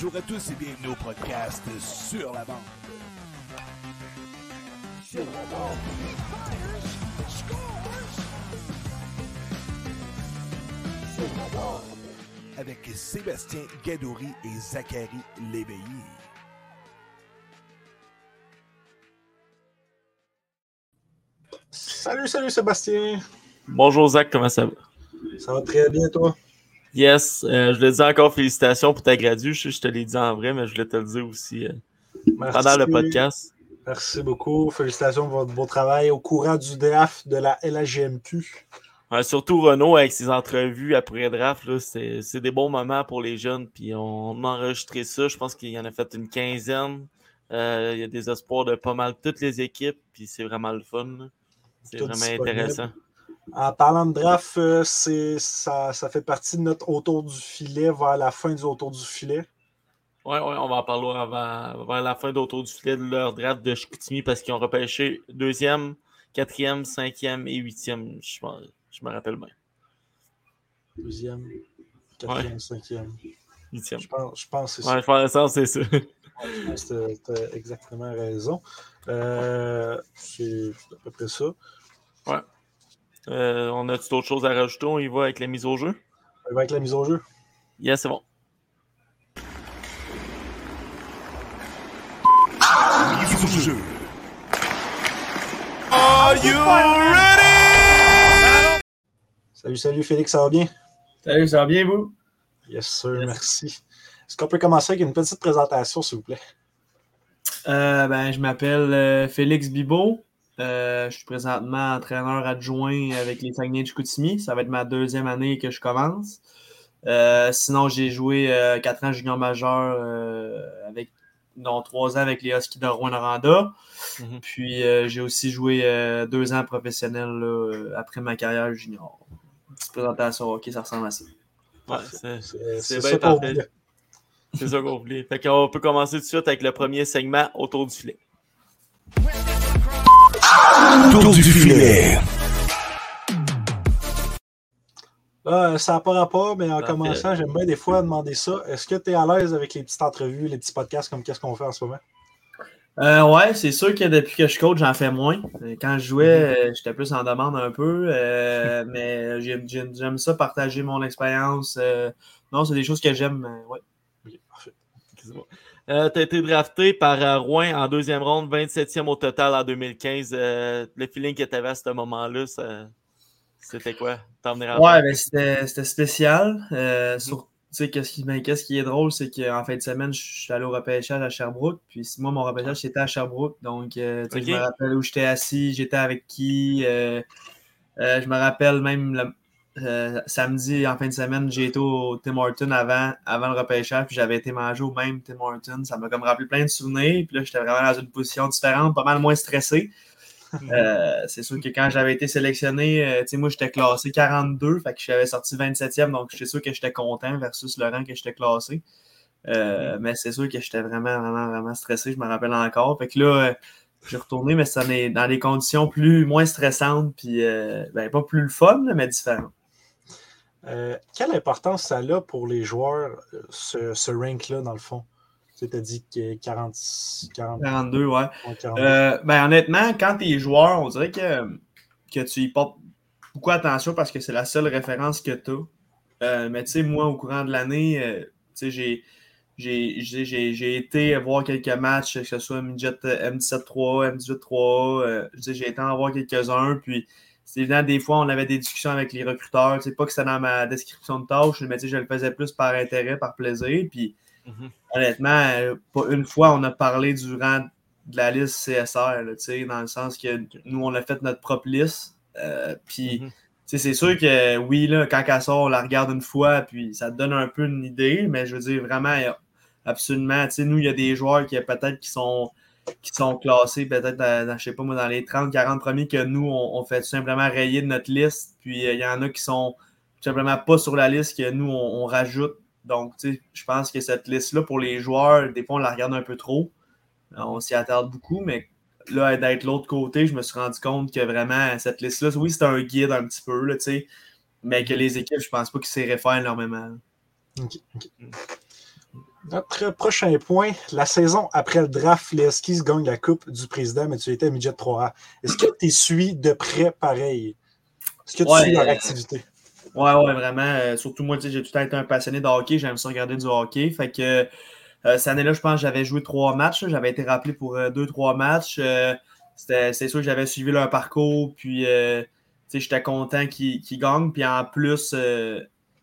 Bonjour à tous et bienvenue au podcast Sur la bande. Sur la bande. Sur la bande. Avec Sébastien Gadouri et Zachary Léveillé. Salut, salut Sébastien. Bonjour Zach, comment ça va? Ça va très bien, toi? Yes, euh, je le dis encore félicitations pour ta gradu. Je, je te l'ai dit en vrai, mais je voulais te le dire aussi euh, Merci. pendant le podcast. Merci beaucoup. Félicitations pour votre beau travail au courant du draft de la LHGMQ. Ouais, surtout Renaud avec ses entrevues après draft, c'est, des bons moments pour les jeunes. Puis on, a enregistré ça. Je pense qu'il y en a fait une quinzaine. Euh, il y a des espoirs de pas mal toutes les équipes. Puis c'est vraiment le fun. C'est vraiment disponible. intéressant. En parlant de draft, euh, c'est, ça, ça fait partie de notre autour du filet vers la fin du autour du filet. Ouais, ouais, on va en parler avant, vers la fin d'autour du filet de leur draft de Chicoutimi parce qu'ils ont repêché deuxième, quatrième, cinquième et huitième. Je, je me rappelle bien. Deuxième, quatrième, cinquième. Huitième. Je pense, je pense que c'est Ouais, je pense que ça, c'est ça. ça. T'as- t'as exactement raison. Euh, c'est à peu près ça. Euh, on a-tu d'autres choses à rajouter? On y va avec la mise au jeu? On va avec la mise au jeu. Yes, c'est bon. Mise au jeu. Are you ready? Salut, salut Félix, ça va bien? Salut, ça va bien, vous? Yes, sir, Yes. merci. Est-ce qu'on peut commencer avec une petite présentation, s'il vous plaît? Euh, ben, je m'appelle euh, Félix Bibot. Euh, je suis présentement entraîneur adjoint avec les Saguenay de Chicoutimi. Ça va être ma deuxième année que je commence. Euh, sinon, j'ai joué euh, quatre ans junior majeur, euh, avec, dont trois ans avec les Huskies de Rouen-Noranda. Mhm. Puis, euh, j'ai aussi joué euh, deux ans professionnel là, après ma carrière junior. Petite présentation, ok, ça ressemble à ça. Ouais, C'est bien qu'on parfait. voulait. c'est ça qu'on voulait. Fait qu'on peut commencer tout de suite avec le premier segment autour du filet. Tour du filet. Là, ça n'a pas rapport, mais en Parfait. commençant, j'aime bien des fois demander ça. Est-ce que tu es à l'aise avec les petites entrevues, les petits podcasts comme qu'est-ce qu'on fait en ce moment? Euh, ouais, c'est sûr que depuis que je coach, j'en fais moins. Euh, Quand je jouais, euh, j'étais plus en demande un peu, euh, mais j'aime, j'aime- j'aime ça partager mon expérience. euh, non, c'est des choses que j'aime. euh, ouais. Ok, parfait. Euh, tu as été drafté par euh, Rouen en deuxième ronde, 27e au total en 2015. Euh, le feeling que tu avais à ce moment-là, c'était quoi? Ouais, ben, c'était, c'était spécial. Euh, sur- tu sais, qu'est-ce qui, ben, qu'est-ce qui est drôle, c'est qu'en fin de semaine, je suis allé au repêchage à Sherbrooke. Puis moi, mon repêchage, c'était à Sherbrooke. Donc, je me rappelle où j'étais assis, j'étais avec qui. je me rappelle même le- euh, samedi, en fin de semaine, j'ai été au Tim Hortons avant, avant le repêchage. Puis j'avais été manger au même Tim Hortons. Ça m'a comme rappelé plein de souvenirs. Puis là, j'étais vraiment dans une position différente, pas mal moins stressé. Euh, c'est sûr que quand j'avais été sélectionné, euh, tu sais, moi j'étais classé 42, fait que j'avais sorti 27e, donc c'est sûr que j'étais content versus le rang que j'étais classé. Euh, Mais c'est sûr que j'étais vraiment, vraiment, vraiment stressé, je me rappelle encore. Fait que là, j'ai retourné, mais ça est dans des conditions plus moins stressantes, puis ben, pas plus le fun, mais différent. Euh, quelle importance ça a pour les joueurs, euh, ce, ce rank-là, dans le fond? Tu as dit que 40, 40, 42, ouais. 42. Euh, ben, honnêtement, quand tu es joueur, on dirait que, que tu y portes beaucoup attention parce que c'est la seule référence que tu as. mais tu sais, moi, au courant de l'année, euh, tu sais, j'ai. Été voir quelques matchs, que ce soit midget euh, M17-3, M18-3, euh, je dis, j'ai été en voir quelques-uns, puis c'est évident, des fois, on avait des discussions avec les recruteurs, sais, pas que c'était dans ma description de tâche, mais tu sais, je le faisais plus par intérêt, par plaisir, puis Mhm. honnêtement, euh, pas une fois, on a parlé durant de la liste CSR, là, tu sais, dans le sens que nous, on a fait notre propre liste. euh, puis, tu sais, c'est sûr que oui, là, quand elle sort, on la regarde une fois, puis ça te donne un peu une idée, mais je veux dire, vraiment, absolument, tu sais, nous, il y a des joueurs qui peut-être qui sont qui sont classés peut-être dans, je sais pas moi, dans les 30, 40 premiers que nous, on, on fait tout simplement rayer de notre liste. Puis euh, il y en a qui sont simplement pas sur la liste que nous, on, on rajoute. Donc, tu sais, je pense que cette liste-là, pour les joueurs, des fois, on la regarde un peu trop. On s'y attarde beaucoup, mais là, d'être l'autre côté, je me suis rendu compte que vraiment, cette liste-là, oui, c'est un guide un petit peu, là, tu sais, mais que les équipes, je pense pas qu'ils s'y réfèrent énormément. Ok, ok. Notre prochain point, la saison après le draft, les Huskies gagnent la Coupe du Président, mais tu étais midget 3A. Est-ce que tu suis de près pareil? Est-ce que tu Ouais, suis leur activité? Ouais, ouais, vraiment. euh, surtout moi, tu sais, j'ai tout le temps été un passionné de hockey. J'aime ça regarder du hockey. Fait que euh, cette année-là, je pense que j'avais joué trois matchs. J'avais été rappelé pour euh, deux, trois matchs. Euh, c'était- c'est sûr que j'avais suivi leur parcours. Puis, tu sais, j'étais content qu'ils gagnent. Puis en plus,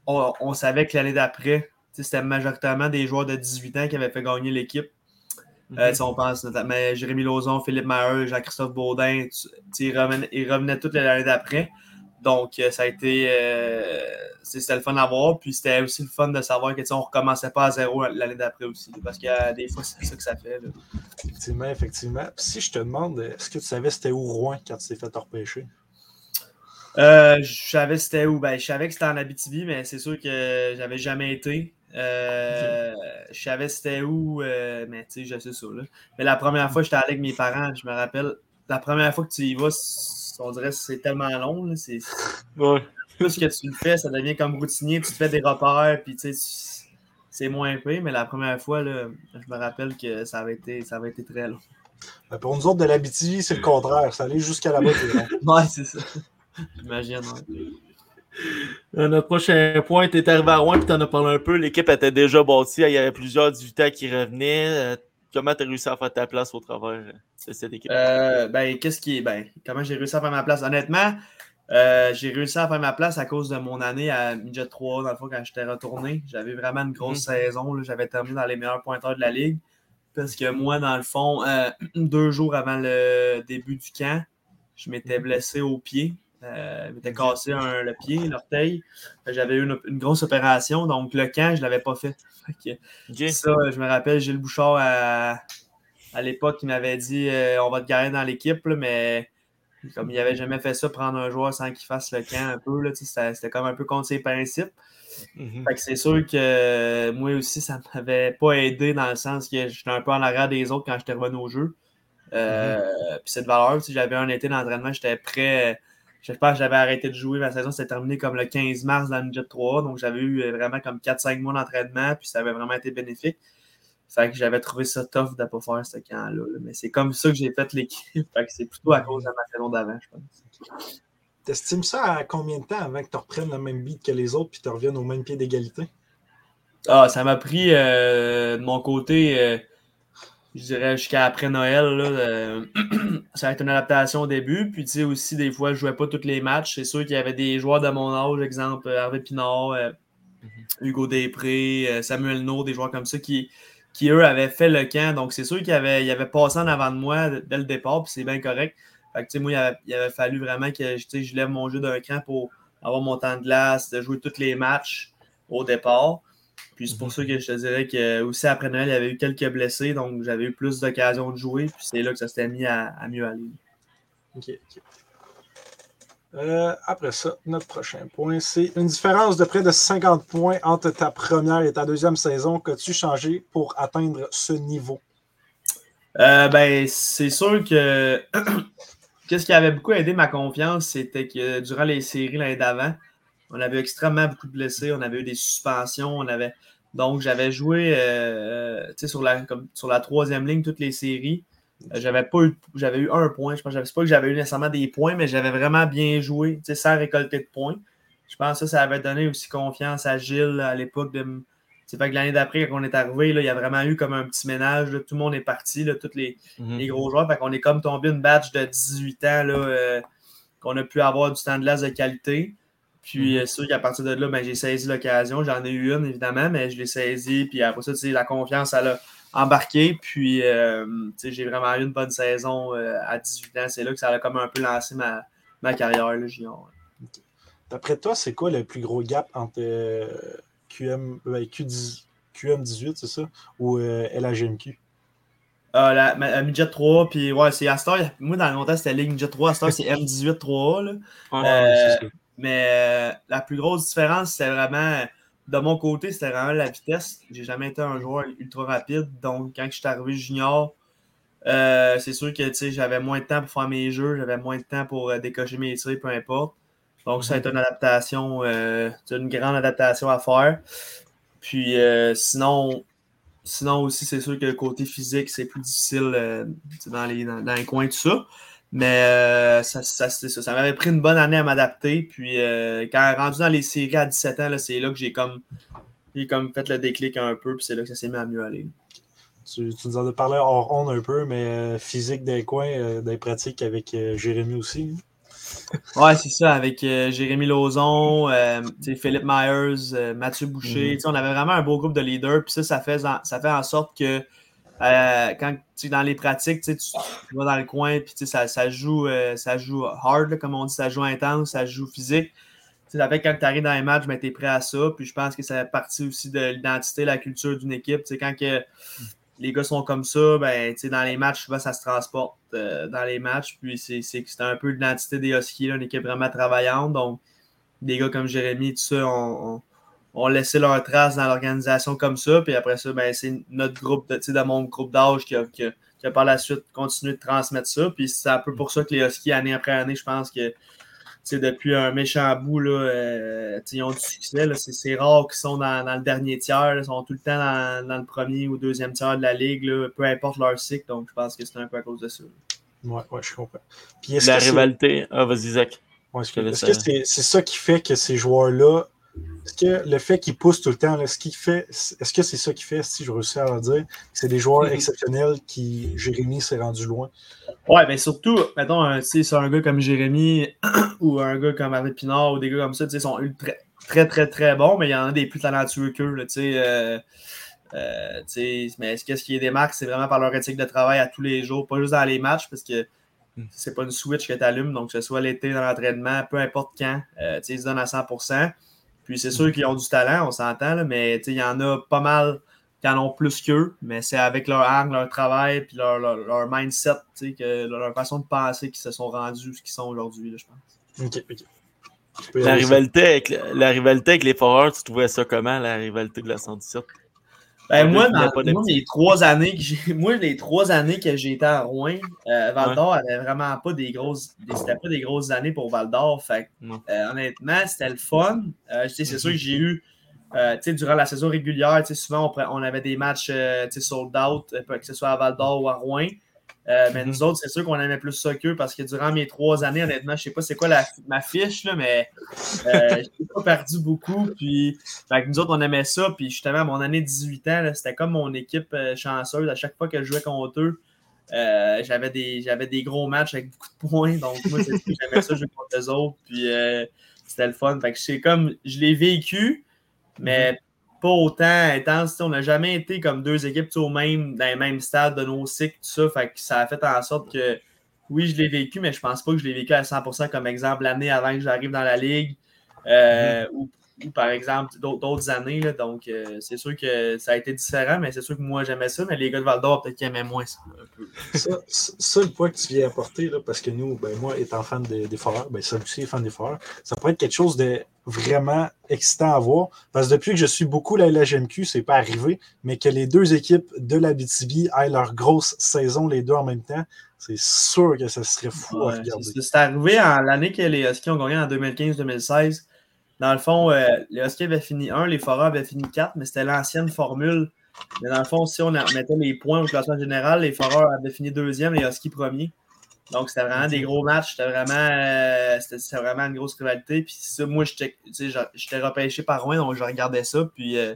on, on savait que l'année d'après, c'était majoritairement des joueurs de 18 ans qui avaient fait gagner l'équipe. Euh, tu sais, on pense notamment à Jérémy Lauzon, Philippe Maheu, Jean-Christophe Baudin. tu- tu sais, Ils revenaient, ils revenaient toutes l'année d'après. Donc, euh, ça a été. euh, c'était le fun à voir. Puis, c'était aussi le fun de savoir que on recommençait pas à zéro l'année d'après aussi. Parce que euh, des fois, c'est ça que ça fait. là. Effectivement, effectivement. Puis si je te demande, est-ce que tu savais c'était où Rouen quand tu t'es fait repêcher? Euh, je savais c'était où? Ben, je savais que c'était en Abitibi, mais c'est sûr que j'avais jamais été. Euh, Je savais c'était où, euh, mais tu sais, je sais ça. Là. Mais la première fois que j'étais allé avec mes parents, je me rappelle, la première fois que tu y vas, on dirait que c'est tellement long. là, C'est Ouais. plus que tu le fais, ça devient comme routinier, tu te fais des repères, puis tu sais, c'est moins peu, mais la première fois, là, je me rappelle que ça avait été, ça avait été très long. Ben, pour nous autres de l'Abitibi, c'est le contraire. Ça allait jusqu'à c'est long. Ouais, c'est ça. J'imagine, ouais. Notre prochain point, tu es arrivé à Rouen et tu en as parlé un peu. L'équipe était déjà bâtie. Il y avait plusieurs 18 ans qui revenaient. Euh, comment tu as réussi à faire ta place au travers de cette équipe? Euh, ben, qu'est-ce qui est. Ben, comment j'ai réussi à faire ma place? Honnêtement, euh, j'ai réussi à faire ma place à cause de mon année à Midget 3, dans le fond, quand j'étais retourné. J'avais vraiment une grosse saison. là. J'avais terminé dans les meilleurs pointeurs de la ligue. Parce que moi, dans le fond, euh, deux jours avant le début du camp, je m'étais blessé au pied. Euh, je m'étais cassé un- le pied, l'orteil. J'avais eu une, une grosse opération, donc le camp, je ne l'avais pas fait. Fait que Ok. ça, je me rappelle, Gilles Bouchard, à, à l'époque, il m'avait dit euh, on va te garder dans l'équipe, mais comme il n'avait jamais fait ça, prendre un joueur sans qu'il fasse le camp un peu, c'était comme un peu contre ses principes. Mhm. Que c'est sûr que euh, moi aussi, ça ne m'avait pas aidé dans le sens que j'étais un peu en arrière des autres quand j'étais revenu au jeu. Euh, Puis cette valeur, si j'avais un été d'entraînement, j'étais prêt. Je pense que j'avais arrêté de jouer. Ma saison s'est terminée comme le 15 mars dans le Midget 3. Donc j'avais eu euh, vraiment comme 4-5 mois d'entraînement. Puis ça avait vraiment été bénéfique. Fait que j'avais trouvé ça tough de ne pas faire ce camp-là. là. Mais c'est comme ça que j'ai fait l'équipe. Fait que c'est plutôt à cause de ma saison d'avant, je pense. T'estimes ça à combien de temps avant que tu reprennes le même beat que les autres puis tu reviennes au même pied d'égalité? Ah, ça m'a pris euh, de mon côté, euh, je dirais jusqu'à après Noël. Là, euh, ça a été une adaptation au début. Puis, tu sais, aussi, des fois, je jouais pas tous les matchs. C'est sûr qu'il y avait des joueurs de mon âge, exemple euh, Hervé Pinard, euh, Hugo Després, euh, Samuel No, des joueurs comme ça qui, qui, eux, avaient fait le camp. Donc, c'est sûr qu'ils avaient, ils avaient passé en avant de moi dès le départ. Puis, c'est bien correct. Fait que, tu sais, moi, il avait, il avait fallu vraiment que je lève mon jeu d'un cran pour avoir mon temps de glace, de jouer tous les matchs au départ. Puis c'est pour ça que je te dirais que aussi après Noël, il y avait eu quelques blessés, donc j'avais eu plus d'occasions de jouer. Puis c'est là que ça s'était mis à, à mieux aller. OK. ok. Euh, après ça, notre prochain point, c'est une différence de près de 50 points entre ta première et ta deuxième saison. Qu'as-tu changé pour atteindre ce niveau? Euh, ben, c'est sûr que qu'est-ce qui avait beaucoup aidé ma confiance, c'était que durant les séries l'année d'avant, on avait extrêmement beaucoup de blessés, on avait eu des suspensions, on avait donc j'avais joué euh, sais, sur la comme sur la troisième ligne toutes les séries. Euh, J'avais pas eu j'avais eu un point. Je pense pas que j'avais eu nécessairement des points, mais j'avais vraiment bien joué, sans récolter de points. Je pense que ça, ça avait donné aussi confiance à Gilles à l'époque de c'est fait que l'année d'après, quand on est arrivé, là, il y a vraiment eu comme un petit ménage. là. Tout le monde est parti, là, tous les, Mhm. les gros joueurs. Fait qu'on est comme tombé une batch de 18 ans là, euh, qu'on a pu avoir du temps de glace de qualité. Puis, Mhm. euh, c'est sûr qu'à partir de là, ben, j'ai saisi l'occasion. J'en ai eu une, évidemment, mais je l'ai saisi. Puis après ça, tu sais, la confiance, elle a embarqué. Puis, euh, tu sais, j'ai vraiment eu une bonne saison euh, à 18 ans. C'est là que ça a comme un peu lancé ma, ma carrière, là, junior. D'après toi, c'est quoi le plus gros gap entre euh, QM, Q10 QM18, c'est ça, ou euh, LHMQ? Ah, la, ma- la Midget 3, puis ouais, c'est Astor. Moi, dans le longtemps, c'était Ligue Midget 3. Astor, c'est M18 3A. Là. Ouais. Euh, c'est ça. Mais euh, la plus grosse différence, c'était vraiment, de mon côté, c'était vraiment la vitesse. J'ai jamais été un joueur ultra rapide. Donc, quand je suis arrivé junior, euh, c'est sûr que j'avais moins de temps pour faire mes jeux, j'avais moins de temps pour euh, décocher mes tirs, peu importe. Donc, ça a été une adaptation, c'est une grande adaptation à faire. Puis, sinon, sinon aussi, c'est sûr que le côté physique, c'est plus difficile dans, les, dans les coins, tout ça. Mais euh, ça, ça, c'est ça. Ça m'avait pris une bonne année à m'adapter. Puis, euh, quand rendu dans les séries à 17 ans, c'est là que j'ai comme, j'ai comme fait le déclic un peu. Puis, c'est là que ça s'est mis à mieux aller. Tu, tu nous en as parlé hors onde un peu, mais euh, physique des coins, euh, des pratiques avec Jérémy aussi. hein? Ouais, c'est ça, avec euh, Jérémy Lauzon, euh, Philippe Myers, euh, Mathieu Boucher. Mhm. Sais, On avait vraiment un beau groupe de leaders. Puis ça, ça fait, en- ça fait en sorte que euh, quand tu dans les pratiques, tu, vas dans le coin, puis ça, ça, joue, euh, ça joue hard, là, comme on dit, ça joue intense, ça joue physique. Tu sais, Ça fait que quand tu arrives dans les matchs, tu es prêt à ça. Puis je pense que ça fait partie aussi de l'identité, la culture d'une équipe. Quand que les gars sont comme ça, ben, dans les matchs, souvent, ça se transporte euh, dans les matchs. Puis c'est un peu l'identité des Huskies, là, une équipe vraiment travaillante. Donc, des gars comme Jérémy, tout ça, on, on laissé leur trace dans l'organisation comme ça. Puis après ça, ben, c'est notre groupe, de, tu sais, de mon groupe d'âge qui a, qui, a, qui a par la suite continué de transmettre ça. Puis c'est un peu pour ça que les Huskies, année après année, je pense que tu sais, depuis un méchant bout, là, euh, ils ont du succès. là. C'est c'est rare qu'ils sont dans, dans le dernier tiers. là. Ils sont tout le temps dans, dans le premier ou deuxième tiers de la ligue, là, peu importe leur cycle. Donc, je pense que c'est un peu à cause de ça. Ouais, ouais, je comprends. Puis La que rivalité. Ah, vas-y, Zach. Ouais, est-ce que laisse, est-ce que euh, c'est c'est ça qui fait que ces joueurs-là, est-ce que le fait qu'ils poussent tout le temps, là, ce qui fait, est-ce que c'est ça qui fait, si je réussis à le dire, que c'est des joueurs Mhm. exceptionnels qui, Jérémy s'est rendu loin? Ouais, mais surtout, mettons, un, c'est un gars comme Jérémy ou un gars comme Arnaud Pinard ou des gars comme ça, sais, sont ultra- très, très, très bons, mais il y en a des plus talentueux qu'eux, tu sais. euh, euh, mais ce que- ce qui les démarque, c'est vraiment par leur éthique de travail à tous les jours, pas juste dans les matchs, parce que Mm. c'est pas une switch que tu allumes, donc que ce soit l'été dans l'entraînement, peu importe quand, euh, ils se donnent à 100%. Puis c'est sûr qu'ils ont du talent, on s'entend, là, mais tu sais, il y en a pas mal qui en ont plus qu'eux, mais c'est avec leur angle, leur travail, puis leur, leur, leur mindset, tu sais, que, leur façon de penser qu'ils se sont rendus ce qu'ils sont aujourd'hui, là, je pense. Ok, ok. La rivalité, avec, la rivalité avec les Foreurs, tu trouvais ça comment, la rivalité de la 117? Ben, moi, dans, pas moi, les trois années que j'ai, moi, les trois années que j'ai été à Rouen, euh, Val d'Or avait vraiment pas des grosses, c'était pas des grosses années pour Val d'Or. Fait euh, honnêtement, c'était le fun. Euh, c'est sûr que j'ai eu, euh, tu sais, durant la saison régulière, tu sais, souvent, on, on avait des matchs, tu sais, sold out, que ce soit à Val d'Or ou à Rouen. Euh, mais Mhm. nous autres, c'est sûr qu'on aimait plus ça qu'eux parce que durant mes trois années, honnêtement, je sais pas c'est quoi la, ma fiche, là, mais euh, j'ai pas perdu beaucoup. Puis, nous autres, on aimait ça. Puis justement, à mon année de 18 ans, c'était comme mon équipe euh, chanceuse. À chaque fois que je jouais contre eux, euh, j'avais des, des gros matchs avec beaucoup de points. Donc, moi, c'est sûr que j'aimais ça jouer contre eux autres. Puis, c'était le fun. Fait que c'est comme, je l'ai vécu, mais pas autant intense. On n'a jamais été comme deux équipes au même, dans les mêmes stades de nos cycles, tout ça. Fait que ça a fait en sorte que, oui, je l'ai vécu, mais je pense pas que je l'ai vécu à 100% comme exemple l'année avant que j'arrive dans la ligue. Euh, ou, ou par exemple d'autres années. Là, donc, euh, c'est sûr que ça a été différent, mais c'est sûr que moi, j'aimais ça. Mais les gars de Val d'Or, peut-être qu'ils aimaient moins ça. un peu. Ça, le point que tu viens apporter, là, parce que nous, ben, moi, étant fan des, des foreurs, ben, ça aussi est fan des foreurs, ça pourrait être quelque chose de vraiment excitant à voir. Parce que depuis que je suis beaucoup la LHMQ, c'est pas arrivé, mais que les deux équipes de la BTB aient leur grosse saison, les deux en même temps, c'est sûr que ça serait fou à regarder. c'est c'est arrivé en l'année que les Huskies ont gagné en 2015-2016. Dans le fond, euh, les Huskies avaient fini 1, les Foreurs avaient fini 4, mais c'était l'ancienne formule. Mais dans le fond, si on a- mettait les points au classement général, les Foreurs avaient fini deuxième, les Huskies premier. Donc, c'était vraiment des gros matchs. C'était vraiment, euh, c'était vraiment une grosse rivalité. Puis ça, moi, j'étais repêché par Rouen, donc je regardais ça. Puis euh,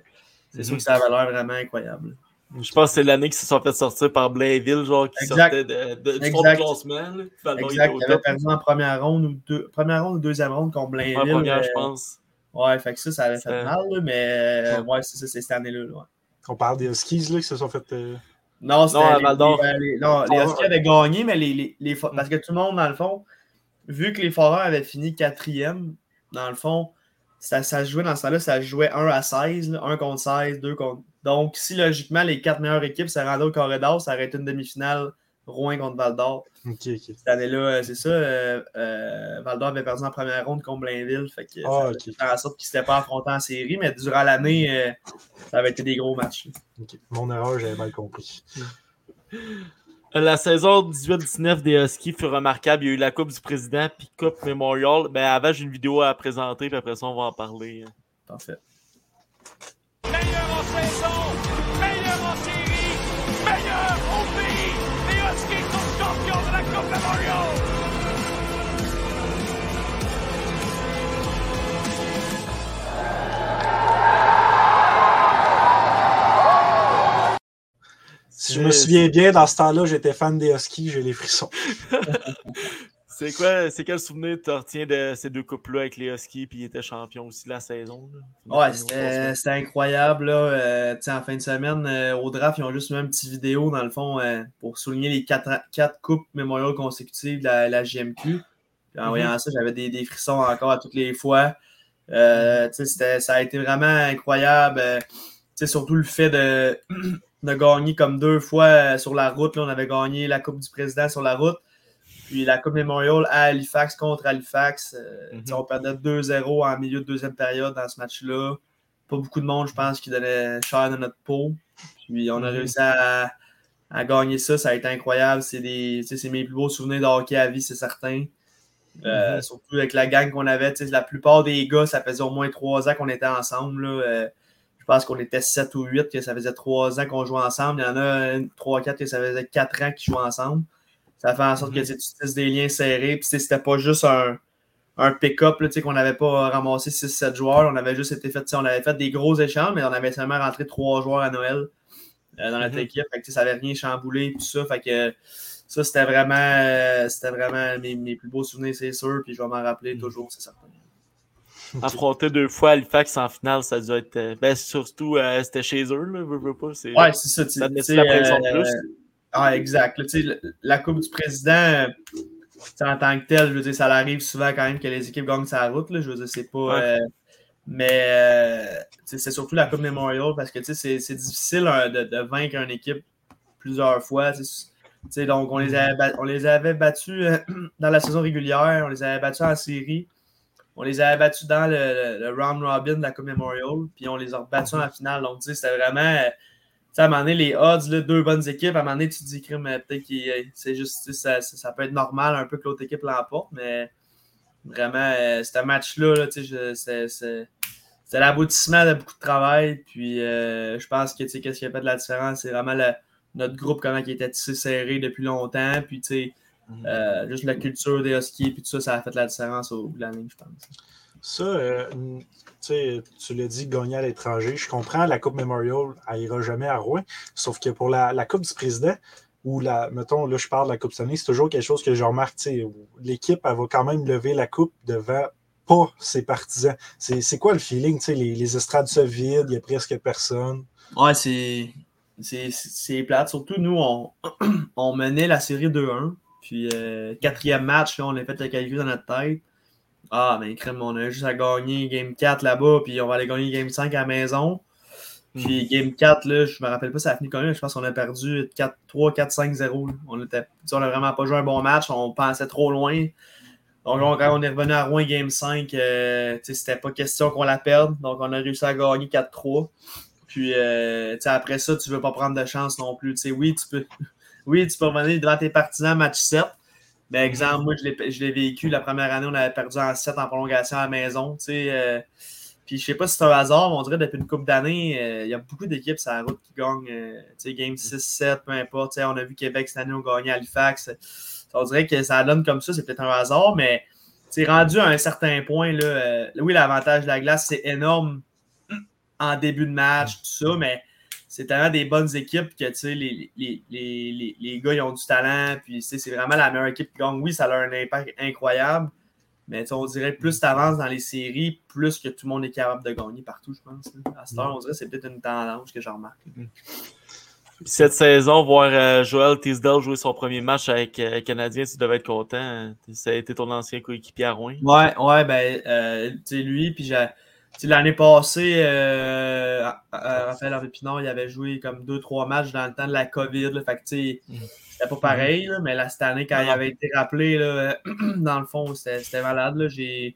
c'est sûr Mhm. que ça avait l'air vraiment incroyable. Je pense que c'est l'année qu'ils se sont fait sortir par Blainville, genre, qui Exact. sortait de, de, du Exact. fond de classement. là. Exact. Il avait perdu en première ronde ou deux, première ronde ou deuxième ronde contre Ouais, Blainville. première, je euh, pense. Ouais, fait que ça, ça avait fait mal, là, mais euh, ouais, c'est ça, c'est cette année-là. là, ouais. On parle des Huskies là, qui se sont fait. euh, Non, c'était à les- Val d'Or. les- les- non, les Ah, Huskies ouais. avaient gagné, mais les, les, les Mm. Parce que tout le monde, dans le fond, vu que les Foreurs avaient fini quatrième, dans le fond, ça, ça se jouait dans ce temps-là, ça se jouait 1 à 16, là, 1 contre 16, 2 contre. Donc, si logiquement les quatre meilleures équipes se rendaient au corridor, ça aurait été une demi-finale Rouen contre Val d'Or. Ok, ok. Cette année-là, euh, c'est ça. euh, euh, Val d'Or avait perdu en première ronde contre Blainville. Fait que Ah, ça en sorte qu'ils ne s'étaient pas affrontés en série, mais durant l'année, euh, ça avait été des gros matchs. Mon erreur, j'avais mal compris. La saison 18-19 des Huskies fut remarquable. Il y a eu la Coupe du Président puis Coupe Memorial. Ben, avant, j'ai une vidéo à présenter, puis après ça, on va en parler. Parfait. Meilleur en saison, meilleur en série, meilleur au pays. Les Huskies sont champions de la Coupe Memorial. Si je me souviens bien, dans ce temps-là, j'étais fan des Huskies, j'ai les frissons. C'est quoi, c'est quel souvenir tu retiens de ces deux coupes-là avec les Huskies, puis ils étaient champions aussi de la saison? là? Ouais, c'était incroyable. Là. Euh, en fin de semaine, euh, au draft, ils ont juste mis une petite vidéo, dans le fond, euh, pour souligner les quatre, quatre coupes mémoriales consécutives de la, la JMQ. Puis en voyant ça, j'avais des, des frissons encore à toutes les fois. Ça a été vraiment incroyable. Surtout le fait de, de gagner comme deux fois sur la route. Là. On avait gagné la Coupe du Président sur la route. Puis la Coupe Memorial à Halifax contre Halifax. Euh, sais, On perdait 2-0 en milieu de deuxième période dans ce match-là. Pas beaucoup de monde, je pense, qui donnait cher de notre peau. Puis on a Mhm. réussi à, à gagner ça. Ça a été incroyable. C'est mes plus beaux souvenirs de hockey à vie, c'est certain. Euh, Mhm. Surtout avec la gang qu'on avait. La plupart des gars, ça faisait au moins trois ans qu'on était ensemble. là. Euh, je pense qu'on était 7 ou 8, que ça faisait trois ans qu'on jouait ensemble. Il y en a 3-4 que ça faisait 4 ans qu'ils jouaient ensemble. Ça fait en sorte que tu sais, tu tisses des liens serrés. Puis c'était pas juste un, un pick-up là, tu sais, qu'on n'avait pas ramassé 6-7 joueurs. On avait juste été fait, on avait fait des gros échanges, mais on avait seulement rentré trois joueurs à Noël euh, dans notre Mhm. équipe. Fait que, ça n'avait rien chamboulé, tout ça. Fait que ça, c'était vraiment, euh, c'était vraiment mes, mes plus beaux souvenirs, c'est sûr. Puis je vais m'en rappeler toujours, c'est certain. Affronter deux fois Halifax en finale, ça doit être. euh, Ben, surtout, euh, c'était chez eux, là, veux, veux pas. c'est- Ouais, c'est ça. tu- Ça sais, la pression de plus. Ah, exact. là, la Coupe du Président, en tant que tel, je veux dire, ça arrive souvent quand même que les équipes gagnent sa route. Là, je veux dire, c'est pas. Ouais. euh, mais euh, c'est surtout la Coupe Memorial parce que c'est difficile hein, de, de vaincre une équipe plusieurs fois. donc, on les, avait, bat- on les avait battus euh, dans la saison régulière, on les avait battus en série, on les avait battus dans le, le- le round robin de la Coupe Memorial, puis on les a battus en finale. Donc, c'était vraiment. À un moment donné, les odds, là, deux bonnes équipes, à un moment donné, tu te dis, crime, euh, peut-être que c'est juste, ça, ça, ça peut être normal un peu que l'autre équipe l'emporte, mais vraiment, euh, ce match-là, là, tu sais, je- c'est- c'est c'est l'aboutissement de beaucoup de travail. Puis euh, je pense que, tu sais, qu'est-ce qui a fait de la différence, c'est vraiment le- notre groupe, comment il était tissé serré depuis longtemps. Puis, tu sais, Mhm. euh, juste la culture des Huskies, puis tout ça, ça a fait la différence au bout de je pense. Ça, euh, tu l'as dit, gagner à l'étranger. Je comprends, la Coupe Memorial, elle ira jamais à Rouen. Sauf que pour la, la Coupe du Président, ou la, mettons, là, je parle de la Coupe Stanley, c'est toujours quelque chose que je remarque, l'équipe, elle va quand même lever la coupe devant pas ses partisans. C'est quoi le feeling, les, les estrades se vident, il n'y a presque personne? Ouais, c'est. C'est plate. Surtout, nous, on, on menait la série 2-1. Puis, euh, quatrième match, on a fait le calcul dans notre tête. Ah, ben, crème, on a juste à gagner Game 4 là-bas, puis on va aller gagner Game 5 à la maison. Puis, Game 4, là, je me rappelle pas, ça a fini combien. Je pense qu'on a perdu 4, 3, 4, 5, 0. là. On était, on a vraiment pas joué un bon match. On pensait trop loin. Donc, on- quand on est revenu à Rouen Game 5, euh, c'était pas question qu'on la perde. Donc, on a réussi à gagner 4-3. Puis, euh, tu sais, après ça, tu veux pas prendre de chance non plus. Tu sais, oui, tu peux, oui, tu peux revenir devant tes partisans match 7. Mais exemple, moi, je l'ai- vécu la première année, on avait perdu en 7 en prolongation à la maison. Tu sais, euh, puis je sais pas si c'est un hasard, mais on dirait depuis une couple d'années, euh, il y a beaucoup d'équipes sur la route qui gagnent. euh, tu sais, game 6-7, peu importe. Tu sais, on a vu Québec cette année, on gagné Halifax. On dirait que ça donne comme ça, c'est peut-être un hasard, mais c'est rendu à un certain point. Là, euh, oui, l'avantage de la glace, c'est énorme en début de match, tout ça, mais c'est tellement des bonnes équipes que les, les, les, les, les gars ils ont du talent, puis c'est vraiment la meilleure équipe qui gagne. Oui, ça a un impact incroyable, mais on dirait que plus tu avances dans les séries, plus que tout le monde est capable de gagner partout, je pense. là. À cette heure, on dirait que c'est peut-être une tendance que je remarque. Puis cette saison, voir euh, Joel Tisdale jouer son premier match avec euh, Canadien, tu devais être content. Ça a été ton ancien coéquipier à Rouen. Ouais, ouais, ben, euh, tu sais, lui, puis L'année passée, euh, à- à- Raphaël Harvey Pinard, il avait joué comme deux, trois matchs dans le temps de la COVID. là. fait que, Mhm. C'était pas pareil, là, mais là, cette année, quand il avait été rappelé, là, dans le fond, c'était malade. là. J'ai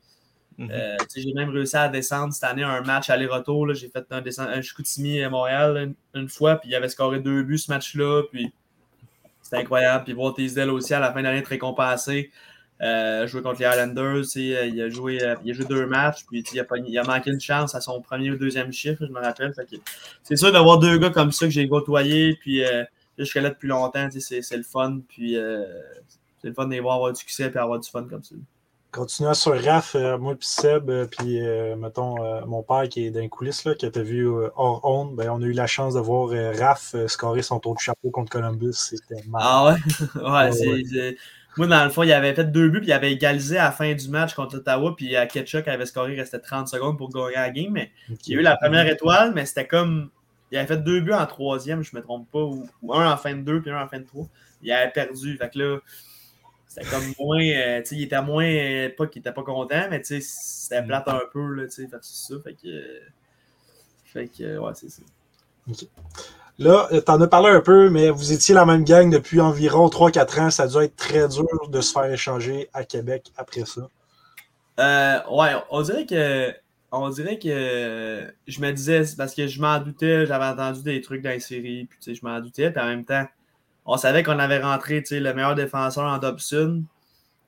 Mhm. euh, j'ai même réussi à descendre cette année un match aller-retour. là. J'ai fait un, descend- un Chicoutimi à Montréal là, une, une fois, puis il avait scoré deux buts ce match-là. Puis c'était incroyable. Puis voir Teasdale aussi à la fin de l'année être récompensé. Euh, jouer contre les Islanders, tu sais, euh, il a joué, euh, il a joué deux matchs, puis tu il a, il a manqué une chance à son premier ou deuxième chiffre, je me rappelle. Que C'est sûr d'avoir deux gars comme ça que j'ai côtoyé, puis euh, jusqu'à là depuis longtemps, tu c'est c'est le fun, puis euh, c'est le fun de les voir avoir du succès et avoir du fun comme ça. Continuant sur Raph, moi puis Seb, puis mettons mon père qui est dans les coulisses, là, qui t'a vu euh, hors onde, ben, on a eu la chance de voir Raph scorer son tour de chapeau contre Columbus. C'était marrant. Ah ouais? ouais, Ouais, c'est- ouais. Moi, dans le fond, il avait fait deux buts, puis il avait égalisé à la fin du match contre Ottawa, puis à Ketchuk avait scoré, il restait 30 secondes pour gagner la game, mais il a eu la première étoile, mais c'était comme. Il avait fait deux buts en troisième, je me trompe pas, ou, ou un en fin de deux, puis un en fin de trois. Il avait perdu. Fait que là, c'était comme moins. euh, tu sais, il était moins. euh, pas qu'il était pas content, mais tu sais, c'était plate un peu, là, tu sais, versus ça. Fait que. euh, Fait que, ouais, c'est ça. Là, t'en as parlé un peu, mais vous étiez la même gang depuis environ 3-4 ans. Ça a dû être très dur de se faire échanger à Québec après ça. Euh, ouais, on dirait que. On dirait que je me disais, parce que je m'en doutais, j'avais entendu des trucs dans les séries, puis tu sais, je m'en doutais, puis en même temps, on savait qu'on avait rentré, tu sais, le meilleur défenseur en Dobson,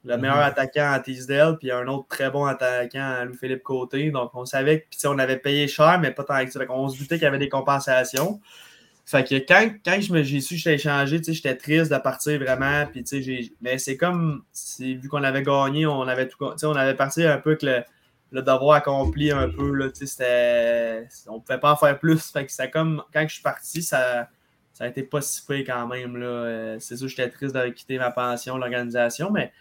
le meilleur Mhm. attaquant en Teasdale, puis un autre très bon attaquant en Louis-Philippe Côté, donc on savait que, on avait payé cher, mais pas tant que ça, qu'on se doutait qu'il y avait des compensations. Fait que quand, quand j'ai su que j'étais échangé, j'étais triste de partir vraiment. Puis, mais c'est comme, vu qu'on avait gagné, on avait tout, on avait parti un peu que le, le devoir accompli un peu, là, c'était, on pouvait pas en faire plus. Fait que c'était comme, quand je suis parti, ça, ça a été pas si pire quand même, là. Euh, C'est sûr, j'étais triste de quitter ma pension, l'organisation, mais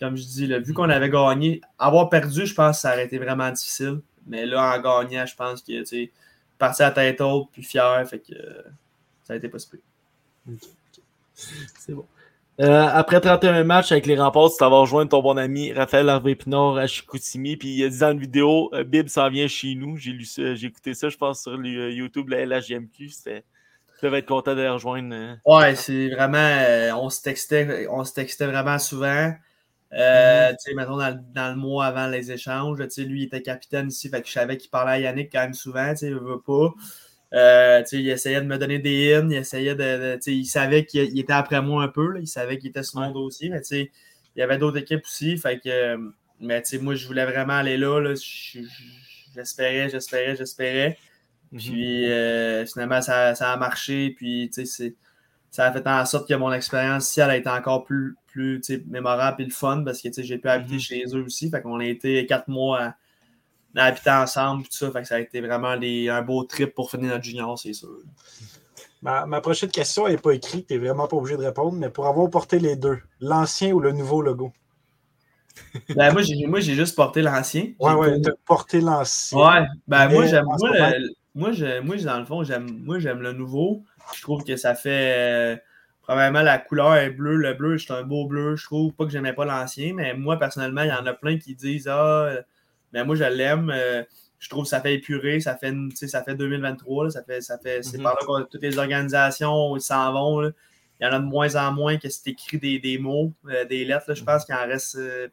comme je dis, là, vu qu'on avait gagné, avoir perdu, je pense que ça aurait été vraiment difficile. Mais là, en gagnant, je pense que, tu sais, parti à tête haute, puis fier, fait que euh, ça a été pas si pire. C'est bon. Euh, après 31 matchs avec les remparts, tu t'en vas rejoindre ton bon ami Raphaël Harvey-Pinard à Chicoutimi. Puis il a dit dans une vidéo, euh, Bib s'en vient chez nous. J'ai lu ça, j'ai écouté ça, je pense, sur le YouTube, la LHGMQ. C'était. Tu devais être content de les rejoindre. Ouais, c'est vraiment. euh, on se textait, on se textait vraiment souvent. Euh, tu sais, mettons, dans, le- dans le mois avant les échanges, tu sais, lui, il était capitaine ici, fait que je savais qu'il parlait à Yannick quand même souvent, tu sais, il veut pas. Euh, tu sais, il essayait de me donner des hymnes, il essayait de. de- tu sais, il savait qu'il il était après moi un peu, là, il savait qu'il était sur mon dossier, mais tu sais, il y avait d'autres équipes aussi, fait que. Mais tu sais, moi, je voulais vraiment aller là, là, je- je- j'espérais, j'espérais, j'espérais. Puis euh, finalement, ça, ça a marché. Puis tu sais, c'est- ça a fait en sorte que mon expérience ici, elle a été encore plus, plus mémorable et le fun parce que j'ai pu habiter Mhm. chez eux aussi. Fait qu'on a été quatre mois à, à habiter ensemble. Tout ça, fait que ça a été vraiment des- un beau trip pour finir notre junior, c'est sûr. Ma, ma prochaine question n'est pas écrite, tu n'es vraiment pas obligé de répondre, mais pour avoir porté les deux, l'ancien ou le nouveau logo? Ben, moi, j'ai, juste porté l'ancien. Ouais, ouais, pas- tu as porté l'ancien. Ouais, ben moi j'aime moi, moi, moi, dans le fond, j'aime moi j'aime le nouveau. Je trouve que ça fait euh, probablement la couleur est bleue, le bleu, c'est un beau bleu, je trouve pas que j'aimais pas l'ancien, mais moi personnellement, il y en a plein qui disent ah euh, ben moi je l'aime, euh, je trouve que ça fait épuré, ça fait ça fait 2023, là, ça fait ça fait c'est Mhm. par là que toutes les organisations s'en vont là. Il y en a de moins en moins que c'est écrit des, des mots, euh, des lettres. là. Je pense qu'il en reste. euh,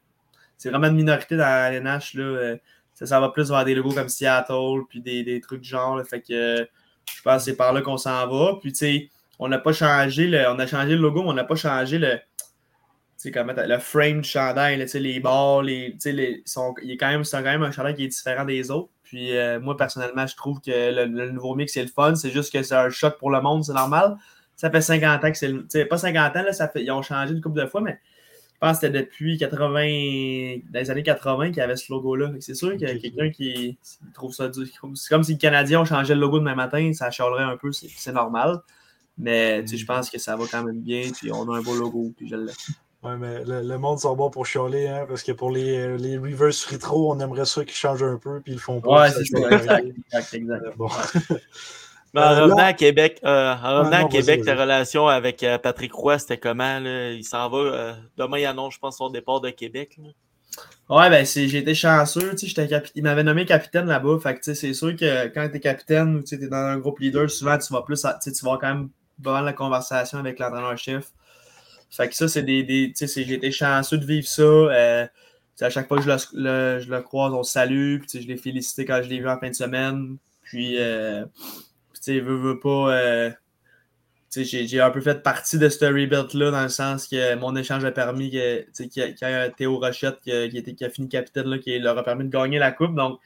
c'est vraiment une minorité dans LNH. Là, euh, ça, ça va plus vers des logos comme Seattle, puis des, des trucs du genre. là. fait que je pense que c'est par là qu'on s'en va. Puis, tu sais, on n'a pas changé le. On a changé le logo, mais on n'a pas changé le. Comment le frame du chandail, là, les barres, les, les, sont, il est quand même, quand même un chandail qui est différent des autres. Puis euh, moi, personnellement, je trouve que le, nouveau mix, c'est le fun. C'est juste que c'est un choc pour le monde, c'est normal. Ça fait 50 ans que c'est le. Pas 50 ans, là, ça fait, ils ont changé une couple de fois, mais pense que c'était depuis 80, dans les années 80 qu'il y avait ce logo-là. C'est sûr qu'il y a quelqu'un qui trouve ça dur. C'est comme si les Canadiens ont changé le logo demain matin, ça chialerait un peu, c'est normal. Mais je pense que ça va quand même bien, puis on a un beau logo, puis je l'aime. Ouais, mais le, le monde sont bons pour chialer, hein, parce que pour les, les reverse retro, on aimerait ça qu'ils changent un peu, puis ils le font pas. Ouais, c'est ça, exact, exact, exact. Euh, Bon. Mais en Euh, revenant là- à Québec, euh, en revenant non, à Québec, ta relation avec euh, Patrick Roy, c'était comment? Là? Il s'en va. euh, demain, il annonce, je pense, son départ de Québec. là. Ouais, ben j'ai été chanceux, tu sais, il m'avait nommé capitaine là-bas, fait que c'est sûr que quand tu es capitaine ou tu es dans un groupe leader, souvent tu vas plus, à- tu vas quand même la conversation avec l'entraîneur-chef. Fait que ça, c'est des. j'ai été chanceux de vivre ça. Euh, à chaque fois que je le, le- je le croise, on se salue. Puis, je l'ai félicité quand je l'ai vu en fin de semaine. Puis, euh, puis, tu sais, veut, veut pas. euh, j'ai, un peu fait partie de ce rebuild-là dans le sens que mon échange a permis que, qu'il y a Théo Rochette qui a, été- qui a fini capitaine, là, qui leur a permis de gagner la Coupe. Donc,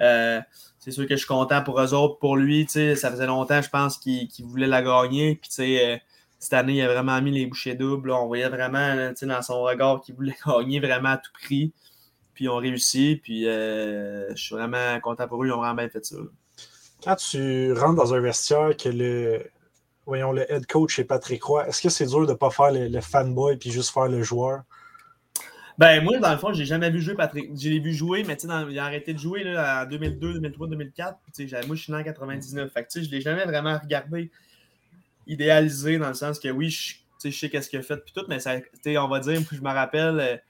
euh, c'est sûr que je suis content pour eux autres. Pour lui, ça faisait longtemps, je pense, qu'il, voulait la gagner. Puis, euh, cette année, il a vraiment mis les bouchées doubles. On voyait vraiment dans son regard qu'il voulait gagner vraiment à tout prix. Puis, ils ont réussi. Puis, euh, je suis vraiment content pour eux. Ils ont vraiment bien fait ça. Quand tu rentres dans un vestiaire que le, voyons, le head coach est Patrick Roy, est-ce que c'est dur de ne pas faire le, fanboy puis juste faire le joueur? Ben, moi, dans le fond, j'ai jamais vu jouer Patrick. Je l'ai vu jouer, mais il a arrêté de jouer là, en 2002, 2003, 2004. Puis, j'ai- moi, je suis né en 99. Fait que, l'ai jamais vraiment regardé, idéalisé, dans le sens que oui, je, sais, qu'est-ce qu'il a fait, puis tout, mais ça, on va dire, je me rappelle,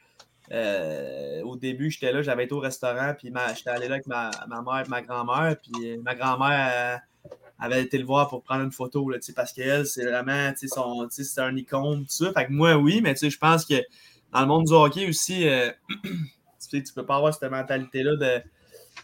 euh, au début, j'étais là, j'avais été au restaurant, puis j'étais allé là avec ma, ma mère et ma grand-mère, puis euh, ma grand-mère euh, avait été le voir pour prendre une photo, tu parce qu'elle, c'est vraiment, tu son- tu un icône, tout ça. Fait que moi, oui, mais tu je pense que dans le monde du hockey aussi, euh, tu tu peux pas avoir cette mentalité-là de,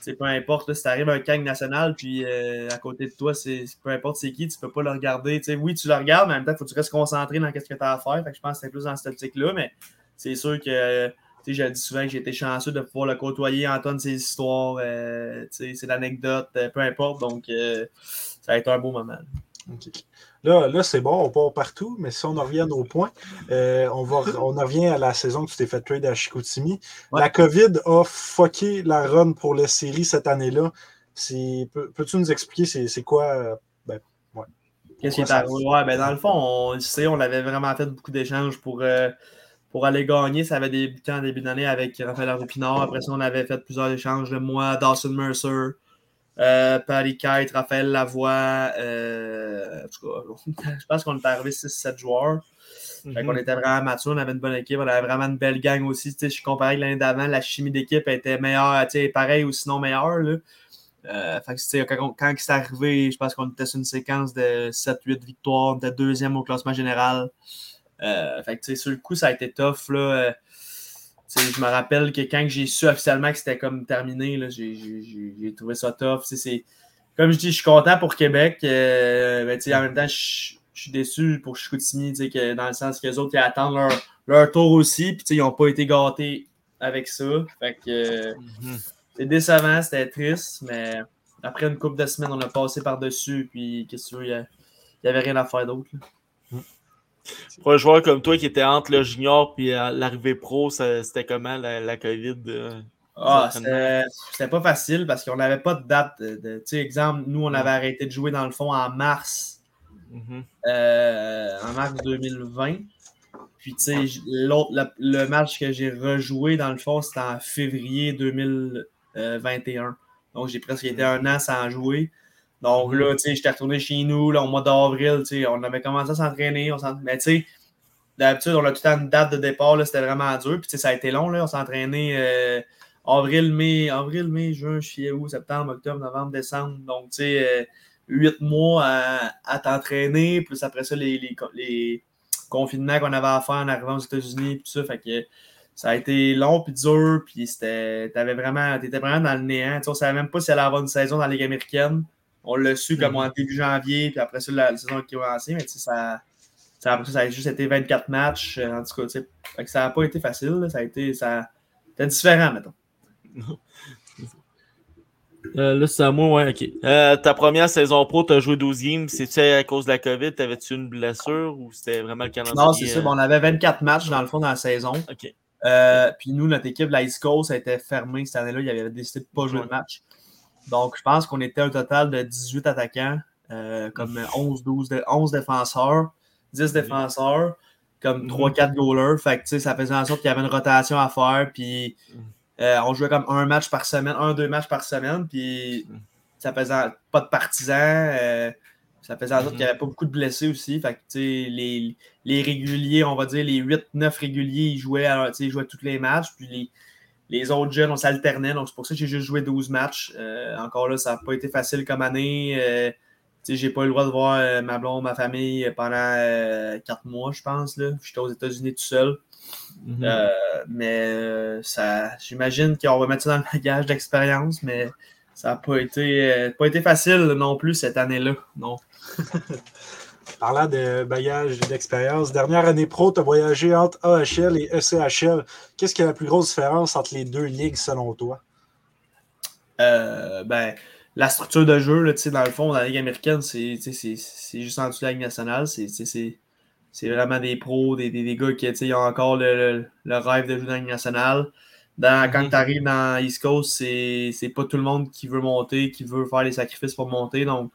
tu peu importe, si t'arrives à un gang national, puis à côté de toi, c'est peu importe c'est qui, tu peux pas le regarder. Tu oui, tu le regardes, mais en même temps, il faut que tu restes concentré dans ce que tu as à faire. Je pense que c'est plus dans cette optique-là, mais c'est sûr que, tu j'ai dit souvent que j'ai été chanceux de pouvoir le côtoyer, entendre ses histoires, euh, ses anecdotes, euh, peu importe. Donc, euh, ça a été un beau moment. Là, là c'est bon, on part partout, mais si on en revient points, euh, on, va, on en revient à la saison que tu t'es fait trade à Chicoutimi. Ouais. La COVID a fucké la run pour les séries cette année-là. Peux-tu nous expliquer c'est quoi? Ben, ouais. Qu'est-ce qui est arrivé? Ouais, ben dans le fond, on le sait, on avait vraiment fait beaucoup d'échanges pour, euh, pour aller gagner. Ça avait débuté en début d'année avec Raphaël Rupinard. Après ça, on avait fait plusieurs échanges de moi, Dawson Mercer, euh, Patty Kite, Raphaël Lavoie. euh, en tout cas, je pense qu'on est arrivé 6-7 joueurs. Fait qu'on était vraiment mature, on avait une bonne équipe, on avait vraiment une belle gang aussi. Tu sais, je comparais avec l'année d'avant, la chimie d'équipe était meilleure, pareil ou sinon meilleure. Là. Euh, fait que, quand, on- quand c'est arrivé, je pense qu'on était sur une séquence de 7-8 victoires, on était deuxième au classement général. Euh, fait que, sur le coup, ça a été tough. Là. Euh, je me rappelle que quand j'ai su officiellement que c'était comme terminé, j'ai, trouvé ça tough. C'est, comme je dis, je suis content pour Québec, euh, mais en même temps, je, je suis déçu pour Chicoutimi, que dans le sens que les autres, ils attendent leur, leur tour aussi, puis ils n'ont pas été gâtés avec ça. Fait que euh, Mhm. c'est décevant, c'était triste, mais après une couple de semaines, on a passé par-dessus, puis qu'est-ce que tu veux, il n'y avait rien à faire d'autre. Pour un joueur comme toi qui était entre le junior et l'arrivée pro, c'était comment la, la COVID? euh? Ah, c'était pas facile parce qu'on n'avait pas de date. De, de- tu sais, exemple, nous, on avait arrêté de jouer dans le fond en mars, Mhm. euh, en mars 2020. Puis, tu sais, l'autre, le, le match que j'ai rejoué, dans le fond, c'était en février 2021. Donc, j'ai presque été un an sans jouer. Donc là, tu sais, j'étais retourné chez nous là, au mois d'avril. tu sais, On avait commencé à s'entraîner. on Mais tu sais, d'habitude, on a tout le temps une date de départ. là, C'était vraiment dur. Puis, tu sais, ça a été long. Là, on s'est entraîné euh, avril, mai, avril, mai, juin, juillet, août, septembre, octobre, novembre, décembre. Donc, tu sais, euh, huit mois à, t'entraîner. Plus après ça, les, les, les confinements qu'on avait à faire en arrivant aux États-Unis. Puis tout ça. Fait que ça a été long puis dur. Puis c'était. T'avais vraiment. T'étais vraiment dans le néant. Tu sais, on savait même pas si elle allait avoir une saison dans la Ligue américaine. On l'a su comme en début janvier, puis après ça, la, la saison qui a commencé, mais tu sais, ça, ça, après ça, ça a juste été 24 matchs. euh, En tout cas, fait que ça n'a pas été facile. là, ça a été. Ça, c'était différent, mettons. Euh, là, c'est à moi, ouais, ok. Euh, ta première saison pro, tu as joué 12 games. C'est-tu à cause de la COVID? T'avais-tu une blessure ou c'était vraiment le calendrier? Non, c'est ça. euh, bon, on avait 24 matchs dans le fond dans la saison. Ok. Puis nous, notre équipe, la East Coast, a été fermée cette année-là. Il avait décidé de ne pas jouer de match. Donc, je pense qu'on était un total de 18 attaquants, euh, comme 11, 12, de- 11 défenseurs, 10 défenseurs, comme Mhm. 3-4 goalers. Fait que, ça faisait en sorte qu'il y avait une rotation à faire. Puis, euh, on jouait comme un match par semaine, un, deux matchs par semaine. Puis, Mhm. ça faisait pas de partisans. euh, ça faisait en sorte Mhm. qu'il n'y avait pas beaucoup de blessés aussi. Fait que, les, les réguliers, on va dire les 8-9 réguliers, ils jouaient, sais, ils jouaient tous les matchs. Puis les, les autres jeunes, on s'alternait. Donc, c'est pour ça que j'ai juste joué 12 matchs. Euh, encore là, ça n'a pas été facile comme année. Euh, j'ai pas eu le droit de voir euh, ma blonde, ma famille pendant euh, quatre mois, je pense. là. J'étais aux États-Unis tout seul. Mhm. Mais ça, j'imagine qu'on va mettre ça dans le bagage d'expérience, mais ça n'a pas été, pas été facile non plus cette année-là. Non. Parlant de bagage d'expérience, dernière année pro, tu as voyagé entre AHL et ECHL. Qu'est-ce qui est la plus grosse différence entre les deux ligues selon toi? Euh, ben, la structure de jeu, là, dans le fond, dans la Ligue américaine, c'est juste en dessous de la Ligue nationale. C'est vraiment des pros, des, des, des gars qui ont encore le, le- le rêve de jouer dans la Ligue nationale. Dans, quand Mhm. tu arrives dans East Coast, c'est c'est pas tout le monde qui veut monter, qui veut faire les sacrifices pour monter. Donc,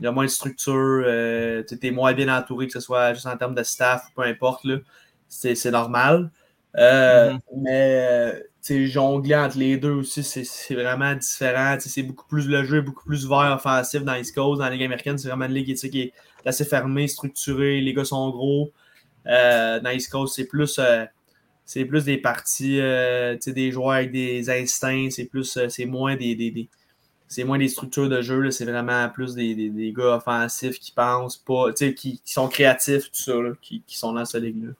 il y a moins de structure. Euh, tu es moins bien entouré, que ce soit juste en termes de staff, peu importe. là. C'est c'est normal. Euh, Mhm. Mais euh, tu sais, jongler entre les deux aussi, c'est c'est vraiment différent. C'est beaucoup plus le jeu, beaucoup plus vert offensif dans East Coast. Dans la Ligue américaine, c'est vraiment une ligue qui est assez fermée, structurée. Les gars sont gros. Euh, dans East Coast, c'est plus, euh, c'est plus des parties, euh, des joueurs avec des instincts. C'est plus, euh, c'est moins des, des- des- c'est moins des structures de jeu. C'est vraiment plus des, des- des gars offensifs qui pensent pas, qui, qui sont créatifs, tout ça, là, qui, qui sont dans cette ligue-là.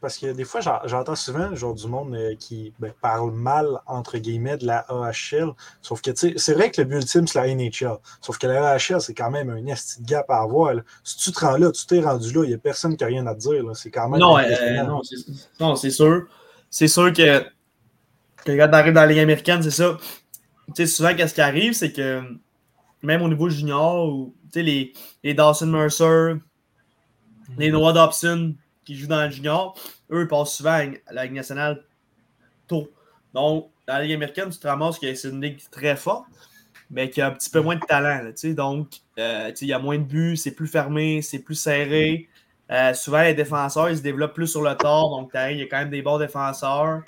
Parce que des fois, j'en- j'entends souvent genre, du monde euh, qui ben, parle mal, entre guillemets, de la AHL. Sauf que, c'est vrai que le but ultime, c'est la NHL. Sauf que la AHL, c'est quand même un esti de gap à avoir. là. Si tu te rends là, tu t'es rendu là, il n'y a personne qui a rien à te dire. C'est quand même. Non, euh, impressionnant. non, c'est- non, c'est sûr. C'est sûr que, que quand tu arrives dans la Ligue américaine, c'est ça. Sais, souvent, qu'est-ce qui arrive, c'est que même au niveau junior, ou, les, les Dawson Mercer, les Noah Dobson qui jouent dans le junior, eux, ils passent souvent à la Ligue nationale tôt. Donc, dans la Ligue américaine, tu te ramasses que c'est une ligue très forte, mais qui a un petit peu moins de talent. là, donc, euh, il y a moins de buts, c'est plus fermé, c'est plus serré. Euh, souvent, les défenseurs, ils se développent plus sur le tort. Donc, il y a quand même des bons défenseurs.